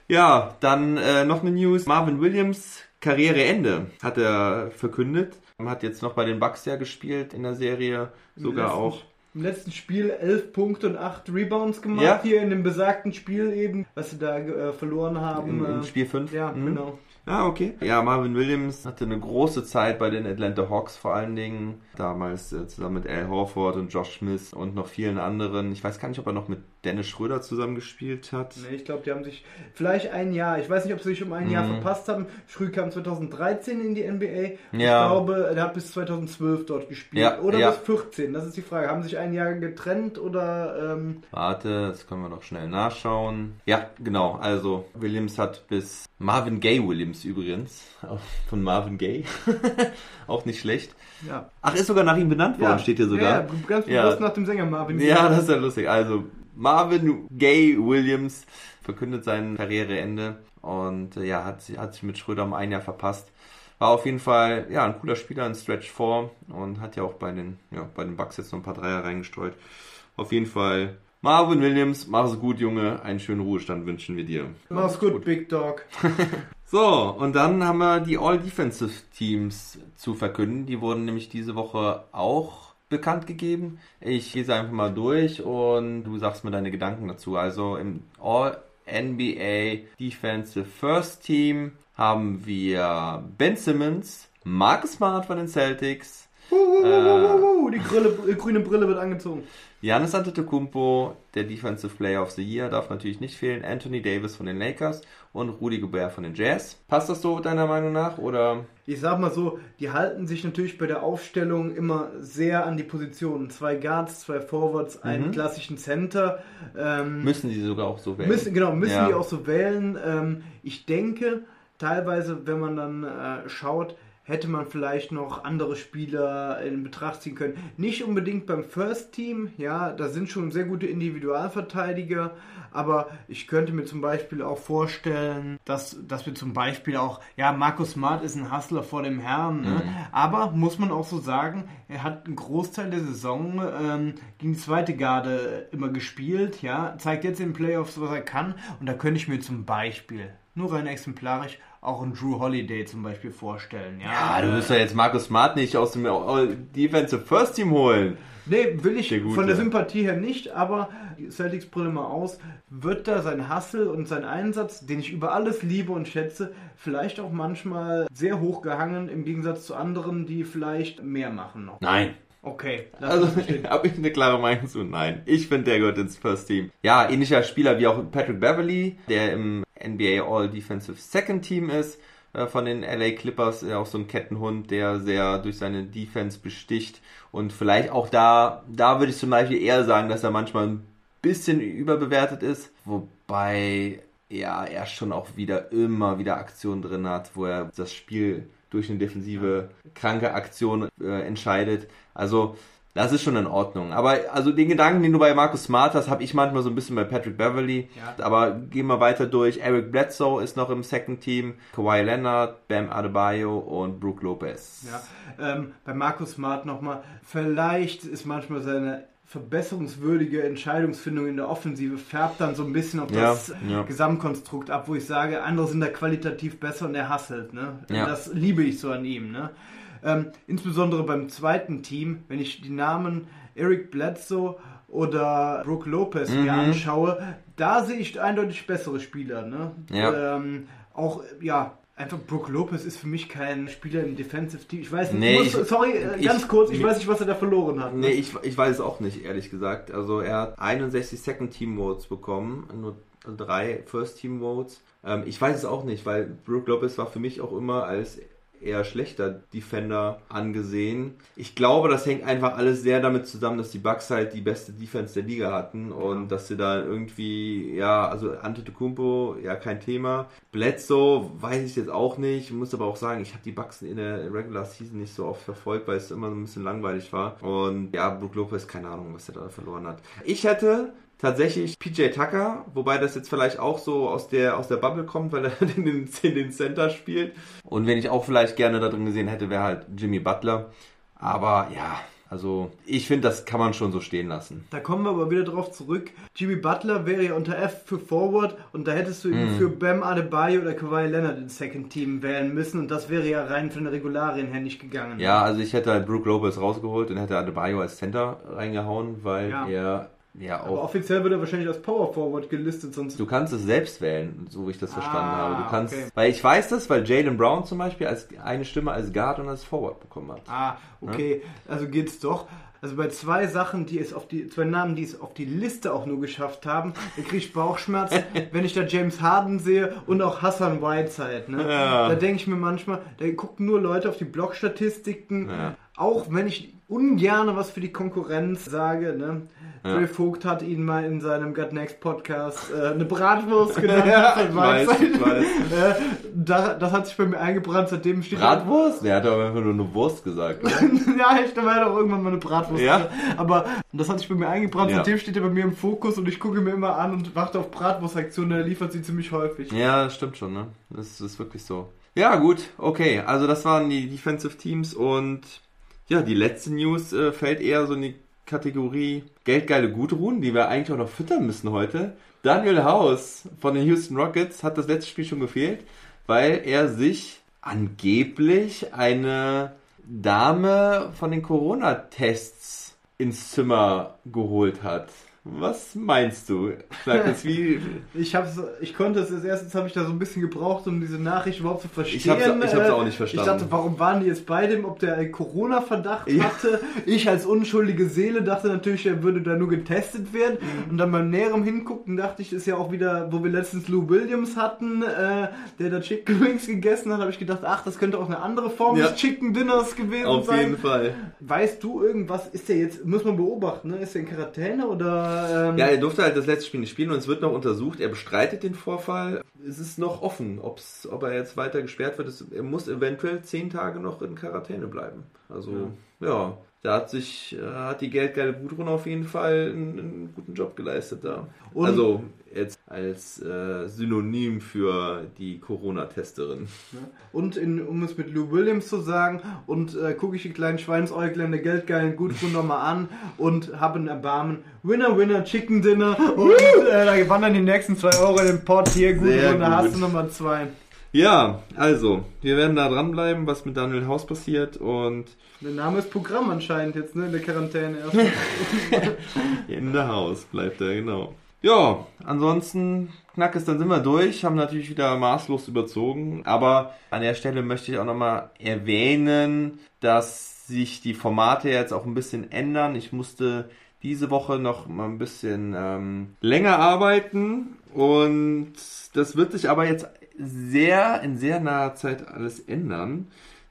Ja, dann äh, noch eine News. Marvin Williams Karriereende hat er verkündet. Hat jetzt noch bei den Bucks ja gespielt in der Serie, sogar letzten- auch. Im letzten Spiel 11 Punkte und 8 Rebounds gemacht. Ja. Hier in dem besagten Spiel eben, was sie da äh, verloren haben. Im, im äh, Spiel 5. Ja, genau. Ah, okay. Ja, Marvin Williams hatte eine große Zeit bei den Atlanta Hawks vor allen Dingen. Damals äh, zusammen mit Al Horford und Josh Smith und noch vielen anderen. Ich weiß gar nicht, ob er noch mit Dennis Schröder zusammengespielt hat. Nee, ich glaube, die haben sich vielleicht ein Jahr, ich weiß nicht, ob sie sich um ein Jahr Mhm. verpasst haben. Schröder kam 2013 in die NBA. Ich Ja. glaube, er hat bis 2012 dort gespielt. Ja, oder ja. bis 14, das ist die Frage. Haben sich ein Jahr getrennt oder... Ähm, Warte, das können wir doch schnell nachschauen. Ja, genau. Also Williams hat bis Marvin Gaye Williams übrigens. Von Marvin Gaye. auch nicht schlecht. ja. Ach, ist sogar nach ihm benannt worden, steht hier sogar. Ja, ganz bewusst nach dem Sänger Marvin. Ja, das ist ja lustig. Also, Marvin Gay Williams verkündet sein Karriereende und äh, ja, hat, hat sich mit Schröder um ein Jahr verpasst. War auf jeden Fall ja, ein cooler Spieler in Stretch 4 und hat ja auch bei den, ja, bei den Bucks jetzt noch ein paar Dreier reingestreut. Auf jeden Fall Marvin Williams, mach's gut, Junge. Einen schönen Ruhestand wünschen wir dir. Mach's gut, Big Dog. So, und dann haben wir die All-Defensive Teams zu verkünden. Die wurden nämlich diese Woche auch bekannt gegeben. Ich gehe sie einfach mal durch und du sagst mir deine Gedanken dazu. Also im All-NBA Defensive First Team haben wir Ben Simmons, Marcus Smart von den Celtics, Uh, uh, uh, die Grille, äh, grüne Brille wird angezogen. Giannis Antetokounmpo, der Defensive Player of the Year, darf natürlich nicht fehlen. Anthony Davis von den Lakers und Rudy Gobert von den Jazz. Passt das so deiner Meinung nach oder? Ich sag mal so, die halten sich natürlich bei der Aufstellung immer sehr an die Positionen. Zwei Guards, zwei Forwards, einen klassischen Center. Ähm, Müssen die sogar auch so wählen? müssen, genau, müssen Ja. die auch so wählen. Ähm, ich denke, teilweise, wenn man dann äh, schaut, hätte man vielleicht noch andere Spieler in Betracht ziehen können. Nicht unbedingt beim First Team, ja, da sind schon sehr gute Individualverteidiger, aber ich könnte mir zum Beispiel auch vorstellen, dass, dass wir zum Beispiel auch, ja, Markus Smart ist ein Hustler vor dem Herrn, ne? aber muss man auch so sagen, er hat einen Großteil der Saison ähm, gegen die zweite Garde immer gespielt, ja, zeigt jetzt in den Playoffs, was er kann und da könnte ich mir zum Beispiel, nur rein exemplarisch, auch einen Drew Holiday zum Beispiel vorstellen, ja. Ah, du wirst ja jetzt Markus Smart nicht aus dem All- Defensive First Team holen. Nee, will ich Der von der Sympathie her nicht, aber Celtics Brille mal aus, wird da sein Hustle und sein Einsatz, den ich über alles liebe und schätze, vielleicht auch manchmal sehr hoch gehangen im Gegensatz zu anderen, die vielleicht mehr machen noch. Nein. Okay, Also habe ich eine klare Meinung zu. Nein, ich finde, der gehört ins First Team. Ja, ähnlicher Spieler wie auch Patrick Beverly, der im NBA All Defensive Second Team ist äh, von den LA Clippers, äh, auch so ein Kettenhund, der sehr durch seine Defense besticht und vielleicht auch da, da würde ich zum Beispiel eher sagen, dass er manchmal ein bisschen überbewertet ist, wobei ja, er schon auch wieder immer wieder Aktionen drin hat, wo er das Spiel durch eine defensive, kranke Aktion äh, entscheidet. Also, das ist schon in Ordnung. Aber also den Gedanken, den du bei Markus Smart hast, habe ich manchmal so ein bisschen bei Patrick Beverly. Ja. Aber gehen wir weiter durch. Eric Bledsoe ist noch im Second Team. Kawhi Leonard, Bam Adebayo und Brook Lopez. Ja, ähm, bei Markus Smart nochmal, vielleicht ist manchmal seine verbesserungswürdige Entscheidungsfindung in der Offensive färbt dann so ein bisschen auf Ja, das ja. Gesamtkonstrukt ab, wo ich sage, andere sind da qualitativ besser und er hasselt. Ne? Ja. Das liebe ich so an ihm. Ne? Ähm, insbesondere beim zweiten Team, wenn ich die Namen Eric Bledsoe oder Brook Lopez mir Mhm. anschaue, da sehe ich eindeutig bessere Spieler. Ne? Ja. Ähm, auch, ja, einfach Brook Lopez ist für mich kein Spieler im Defensive Team. Ich weiß nicht, Nee, ich muss, ich- sorry, äh, ich- ganz kurz, ich mir- weiß nicht, was er da verloren hat. ne? Nee, ich, ich weiß es auch nicht, ehrlich gesagt. Also er hat 61 Second Team Votes bekommen, nur drei First Team Votes. Ähm, ich weiß es auch nicht, weil Brook Lopez war für mich auch immer als eher schlechter Defender angesehen. Ich glaube, das hängt einfach alles sehr damit zusammen, dass die Bucks halt die beste Defense der Liga hatten und dass sie da irgendwie, ja, also Antetokounmpo, ja, kein Thema. Bledsoe weiß ich jetzt auch nicht, muss aber auch sagen, ich habe die Bucks in der Regular Season nicht so oft verfolgt, weil es immer so ein bisschen langweilig war. Und ja, Brook Lopez, keine Ahnung, was er da verloren hat. Ich hätte tatsächlich PJ Tucker, wobei das jetzt vielleicht auch so aus der, aus der Bubble kommt, weil er in den, in den Center spielt. Und wenn ich auch vielleicht gerne da drin gesehen hätte, wäre halt Jimmy Butler. Aber ja, also ich finde, das kann man schon so stehen lassen. Da kommen wir aber wieder drauf zurück. Jimmy Butler wäre ja unter F für Forward und da hättest du ihn Mhm. für Bam Adebayo oder Kawhi Leonard ins Second Team wählen müssen und das wäre ja rein von den Regularien her nicht gegangen. Ja, also ich hätte halt Brook Lopez rausgeholt und hätte Adebayo als Center reingehauen, weil Ja. er ja Aber auch offiziell wird er wahrscheinlich als Power Forward gelistet, sonst Du kannst es selbst wählen, so wie ich das verstanden Ah, habe. Du kannst, okay. weil ich weiß das, weil Jalen Brown zum Beispiel als eine Stimme als Guard und als Forward bekommen hat. Ah, okay, also geht's doch. Also bei zwei Sachen, die es auf die, zwei Namen, die es auf die Liste auch nur geschafft haben, da kriege ich Bauchschmerzen, wenn ich da James Harden sehe und auch Hassan Whiteside. Ne? Ja. Da denke ich mir manchmal, da gucken nur Leute auf die Blogstatistiken, Ja. auch wenn ich ungern was für die Konkurrenz sage. Ne? Ja. Dre Vogt hat ihn mal in seinem Gut Next Podcast äh, eine Bratwurst genannt. Ja, ich weiß, ich weiß. Äh, da, das hat sich bei mir eingebrannt, seitdem steht Bratwurst? Der hat aber einfach nur eine Wurst gesagt. oder? ja, ich da war doch irgendwann mal eine Bratwurst. Ja? Aber das hat sich bei mir eingebrannt, Ja. seitdem steht er bei mir im Fokus und ich gucke mir immer an und warte auf Bratwurstaktionen, er liefert sie ziemlich häufig. Ja, das stimmt schon, ne? Das ist wirklich so. Ja, gut, okay. Also das waren die Defensive Teams und ja, die letzte News äh, fällt eher so in die Kategorie geldgeile Gutruhen, die wir eigentlich auch noch füttern müssen heute. Daniel House von den Houston Rockets hat das letzte Spiel schon gefehlt, weil er sich angeblich eine Dame von den Corona-Tests ins Zimmer geholt hat. Was meinst du? Sag jetzt, wie, Ich, hab's, ich konnte es als erstes, habe ich da so ein bisschen gebraucht, um diese Nachricht überhaupt zu verstehen. Ich hab's- ich hab's Äh, auch nicht verstanden. Ich dachte, warum waren die jetzt bei dem, ob der Corona-Verdacht Ja. hatte? Ich als unschuldige Seele dachte natürlich, er würde da nur getestet werden. Mhm. Und dann beim näherem Hingucken dachte ich, ist ja auch wieder, wo wir letztens Lou Williams hatten, äh, der da Chicken Wings gegessen hat, habe ich gedacht, ach, das könnte auch eine andere Form Ja. des Chicken Dinners gewesen auf sein. jeden Fall. Weißt du irgendwas? Ist der jetzt, muss man beobachten, ne? Ist der in Quarantäne oder? Ähm, Ja, er durfte halt das letzte Spiel nicht spielen und es wird noch untersucht. Er bestreitet den Vorfall. Es ist noch offen, ob's, ob er jetzt weiter gesperrt wird. Es, er muss eventuell zehn Tage noch in Quarantäne bleiben. Also, ja. Da hat sich, äh, hat die geldgeile Gudrun auf jeden Fall einen, einen guten Job geleistet da. Und- also, jetzt als äh, Synonym für die Corona-Testerin. Und in, um es mit Lou Williams zu sagen, und äh, gucke ich die kleinen Schweinsäuglein der geldgeilen Gudrun nochmal an und habe ein Erbarmen. Winner, Winner, Chicken Dinner. Und äh, da wandern die nächsten zwei Euro in den Pot. Hier, Sehr Gudrun, da gut. hast du nochmal zwei. Ja, also, wir werden da dranbleiben, was mit Daniel Haus passiert und Der Name ist Programm anscheinend jetzt, ne? In der Quarantäne erst. In der Haus bleibt er, genau. Ja, ansonsten, Knackes, dann sind wir durch, haben natürlich wieder maßlos überzogen, aber an der Stelle möchte ich auch nochmal erwähnen, dass sich die Formate jetzt auch ein bisschen ändern. Ich musste diese Woche noch mal ein bisschen ähm, länger arbeiten und das wird sich aber jetzt sehr in sehr naher Zeit alles ändern.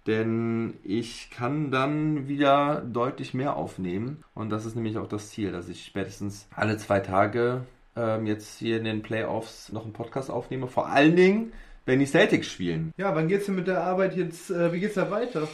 Denn ich kann dann wieder deutlich mehr aufnehmen. Und das ist nämlich auch das Ziel, dass ich spätestens alle zwei Tage ähm, jetzt hier in den Playoffs noch einen Podcast aufnehme. Vor allen Dingen, wenn die Celtics spielen. ja, wann geht's denn mit der Arbeit jetzt? Äh, wie geht's da weiter?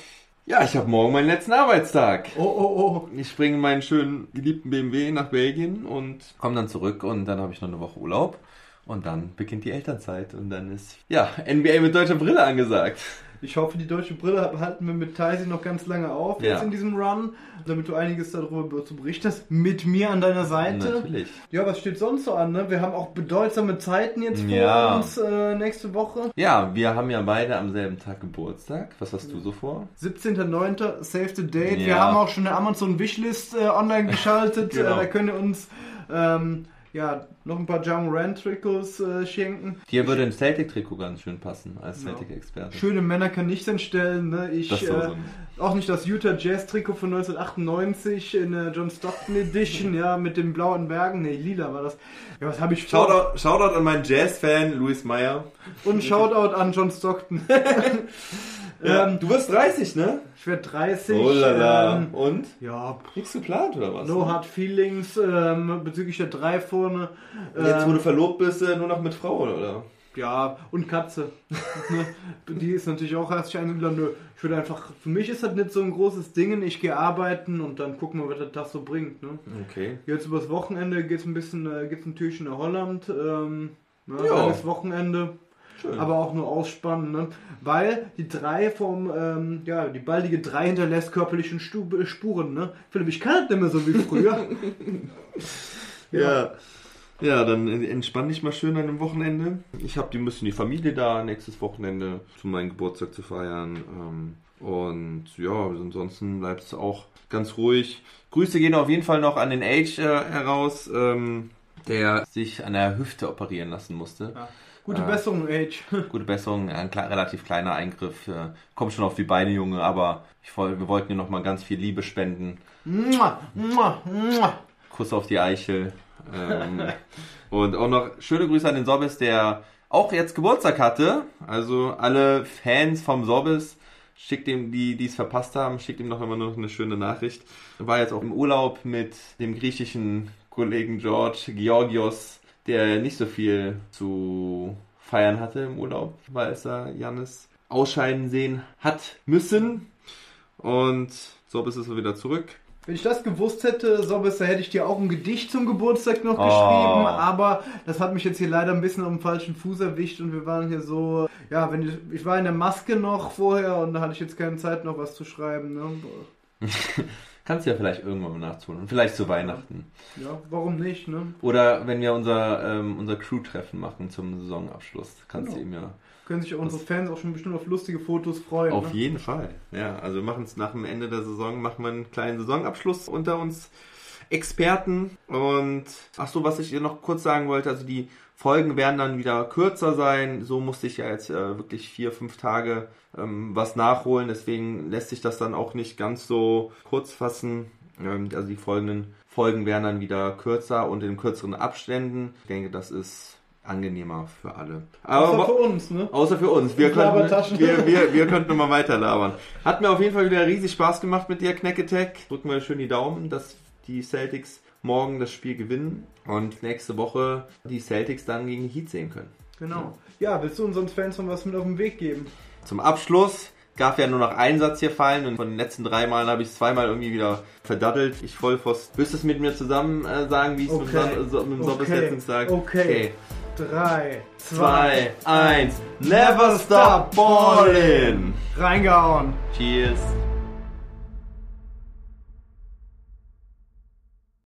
Ja, ich habe morgen meinen letzten Arbeitstag. Oh, oh, oh. Ich springe in meinen schönen geliebten BMW nach Belgien und komme dann zurück und dann habe ich noch eine Woche Urlaub. Und dann beginnt die Elternzeit und dann ist, ja, NBA mit deutscher Brille angesagt. Ich hoffe, die deutsche Brille halten wir mit Tyson noch ganz lange auf Ja. jetzt in diesem Run, damit du einiges darüber zu berichten hast. Mit mir an deiner Seite. Natürlich. Ja, was steht sonst so an? Ne? Wir haben auch bedeutsame Zeiten jetzt vor Ja. uns äh, nächste Woche. Ja, wir haben ja beide am selben Tag Geburtstag. Was hast du so vor? 17.09. Save the Date. Wir Ja. haben auch schon eine Amazon Wishlist äh, online geschaltet. Genau. äh, da könnt ihr uns ähm, ja, noch ein paar Jam Rand Trikots äh, schenken. Dir würde ein Celtic-Trikot ganz schön passen, als. Celtic-Experte. Schöne Männer kann nichts entstellen. Ne? Ich, Das äh, auch nicht das Utah Jazz Trikot von 1998 in der John Stockton Edition, ja, mit den blauen Bergen. Ne, lila war das. Ja, was habe ich vor? Shoutout, Shoutout an meinen Jazz-Fan Luis Meyer. Und Shoutout an John Stockton. Ähm, du wirst 30, ne? ich werde 30. Oh la la. Ähm, Und? ja, Nichts geplant oder was? no hard feelings ähm, bezüglich der drei vorne. Jetzt, wo Ähm, du verlobt bist, äh, nur noch mit Frau, oder? Ja, und Katze. Ne? Die ist natürlich auch herzlich eingeladen. Nö, Ich würde einfach, für mich ist das nicht so ein großes Ding. Ich gehe arbeiten und dann gucken wir, was der Tag so bringt. Ne? Okay. Jetzt übers Wochenende geht es ein bisschen, äh, geht's ein Türchen nach Holland. Ähm, ne, Ja. Wochenende. Schön. Aber auch nur ausspannen, ne? weil die drei vom, ähm, ja, die baldige drei hinterlässt körperlichen Stu Spuren, ne? Philipp, ich kann das nicht mehr so wie früher. Ja. Ja, dann entspann dich mal schön an dem Wochenende. Ich habe die müssen die Familie da nächstes Wochenende zu meinem Geburtstag zu feiern. Ähm, und ja, ansonsten bleibt es auch ganz ruhig. Grüße gehen auf jeden Fall noch an den Age äh, heraus, ähm, der sich an der Hüfte operieren lassen musste. Gute Ah. Besserung, Age. Gute Besserung, ein relativ kleiner Eingriff. Äh, kommt schon auf die Beine, Junge, aber ich, wir wollten dir noch mal ganz viel Liebe spenden. Mua, mua, mua. Kuss auf die Eichel. Ähm, und auch noch schöne Grüße an den Sobbis, der auch jetzt Geburtstag hatte. Also alle Fans vom Sobbis, schickt ihm, die die es verpasst haben, schickt ihm noch immer noch eine schöne Nachricht. War jetzt auch im Urlaub mit dem griechischen Kollegen George Georgios, der nicht so viel zu feiern hatte im Urlaub, weil es da Jannis ausscheiden sehen hat müssen. Und Sobbis ist so wieder zurück. Wenn ich das gewusst hätte, Sobbes, da hätte ich dir auch ein Gedicht zum Geburtstag noch Oh. geschrieben, aber das hat mich jetzt hier leider ein bisschen auf dem falschen Fuß erwischt und wir waren hier so, ja, wenn ich, ich war in der Maske noch vorher und da hatte ich jetzt keine Zeit noch was zu schreiben, ne? Kannst du ja vielleicht irgendwann mal nachholen. Und vielleicht zu Weihnachten. Ja, warum nicht, ne? Oder wenn wir unser, ähm, unser Crew-Treffen machen zum Saisonabschluss. Kannst du ihm ja. Können sich unsere Fans auch schon bestimmt auf lustige Fotos freuen. Auf ne? jeden Fall. Ja, also wir machen es nach dem Ende der Saison, machen wir einen kleinen Saisonabschluss unter uns Experten. Und ach so, was ich dir noch kurz sagen wollte, also die Folgen werden dann wieder kürzer sein. So musste ich ja jetzt äh, wirklich vier, fünf Tage ähm, was nachholen. Deswegen lässt sich das dann auch nicht ganz so kurz fassen. Ähm, also die folgenden Folgen werden dann wieder kürzer und in kürzeren Abständen. Ich denke, das ist angenehmer für alle. Außer Aber für uns, ne? Außer für uns. Wir könnten, wir, wir, wir könnten mal weiter labern. Hat mir auf jeden Fall wieder riesig Spaß gemacht mit dir, Knacketech. Drücken wir schön die Daumen, dass die Celtics morgen das Spiel gewinnen und nächste Woche die Celtics dann gegen die Heat sehen können. Genau. Ja, willst du unseren Fans noch was mit auf den Weg geben? Zum Abschluss darf ja nur noch ein Satz hier fallen und von den letzten drei Malen habe ich es zweimal irgendwie wieder verdattelt. Ich Vollpfost. Willst du es mit mir zusammen äh, sagen, wie ich es Okay. mit, dem So- mit dem Okay. letztens sage? Okay. Drei, Zwei, eins. Never stop ballin'. Reingehauen. Cheers.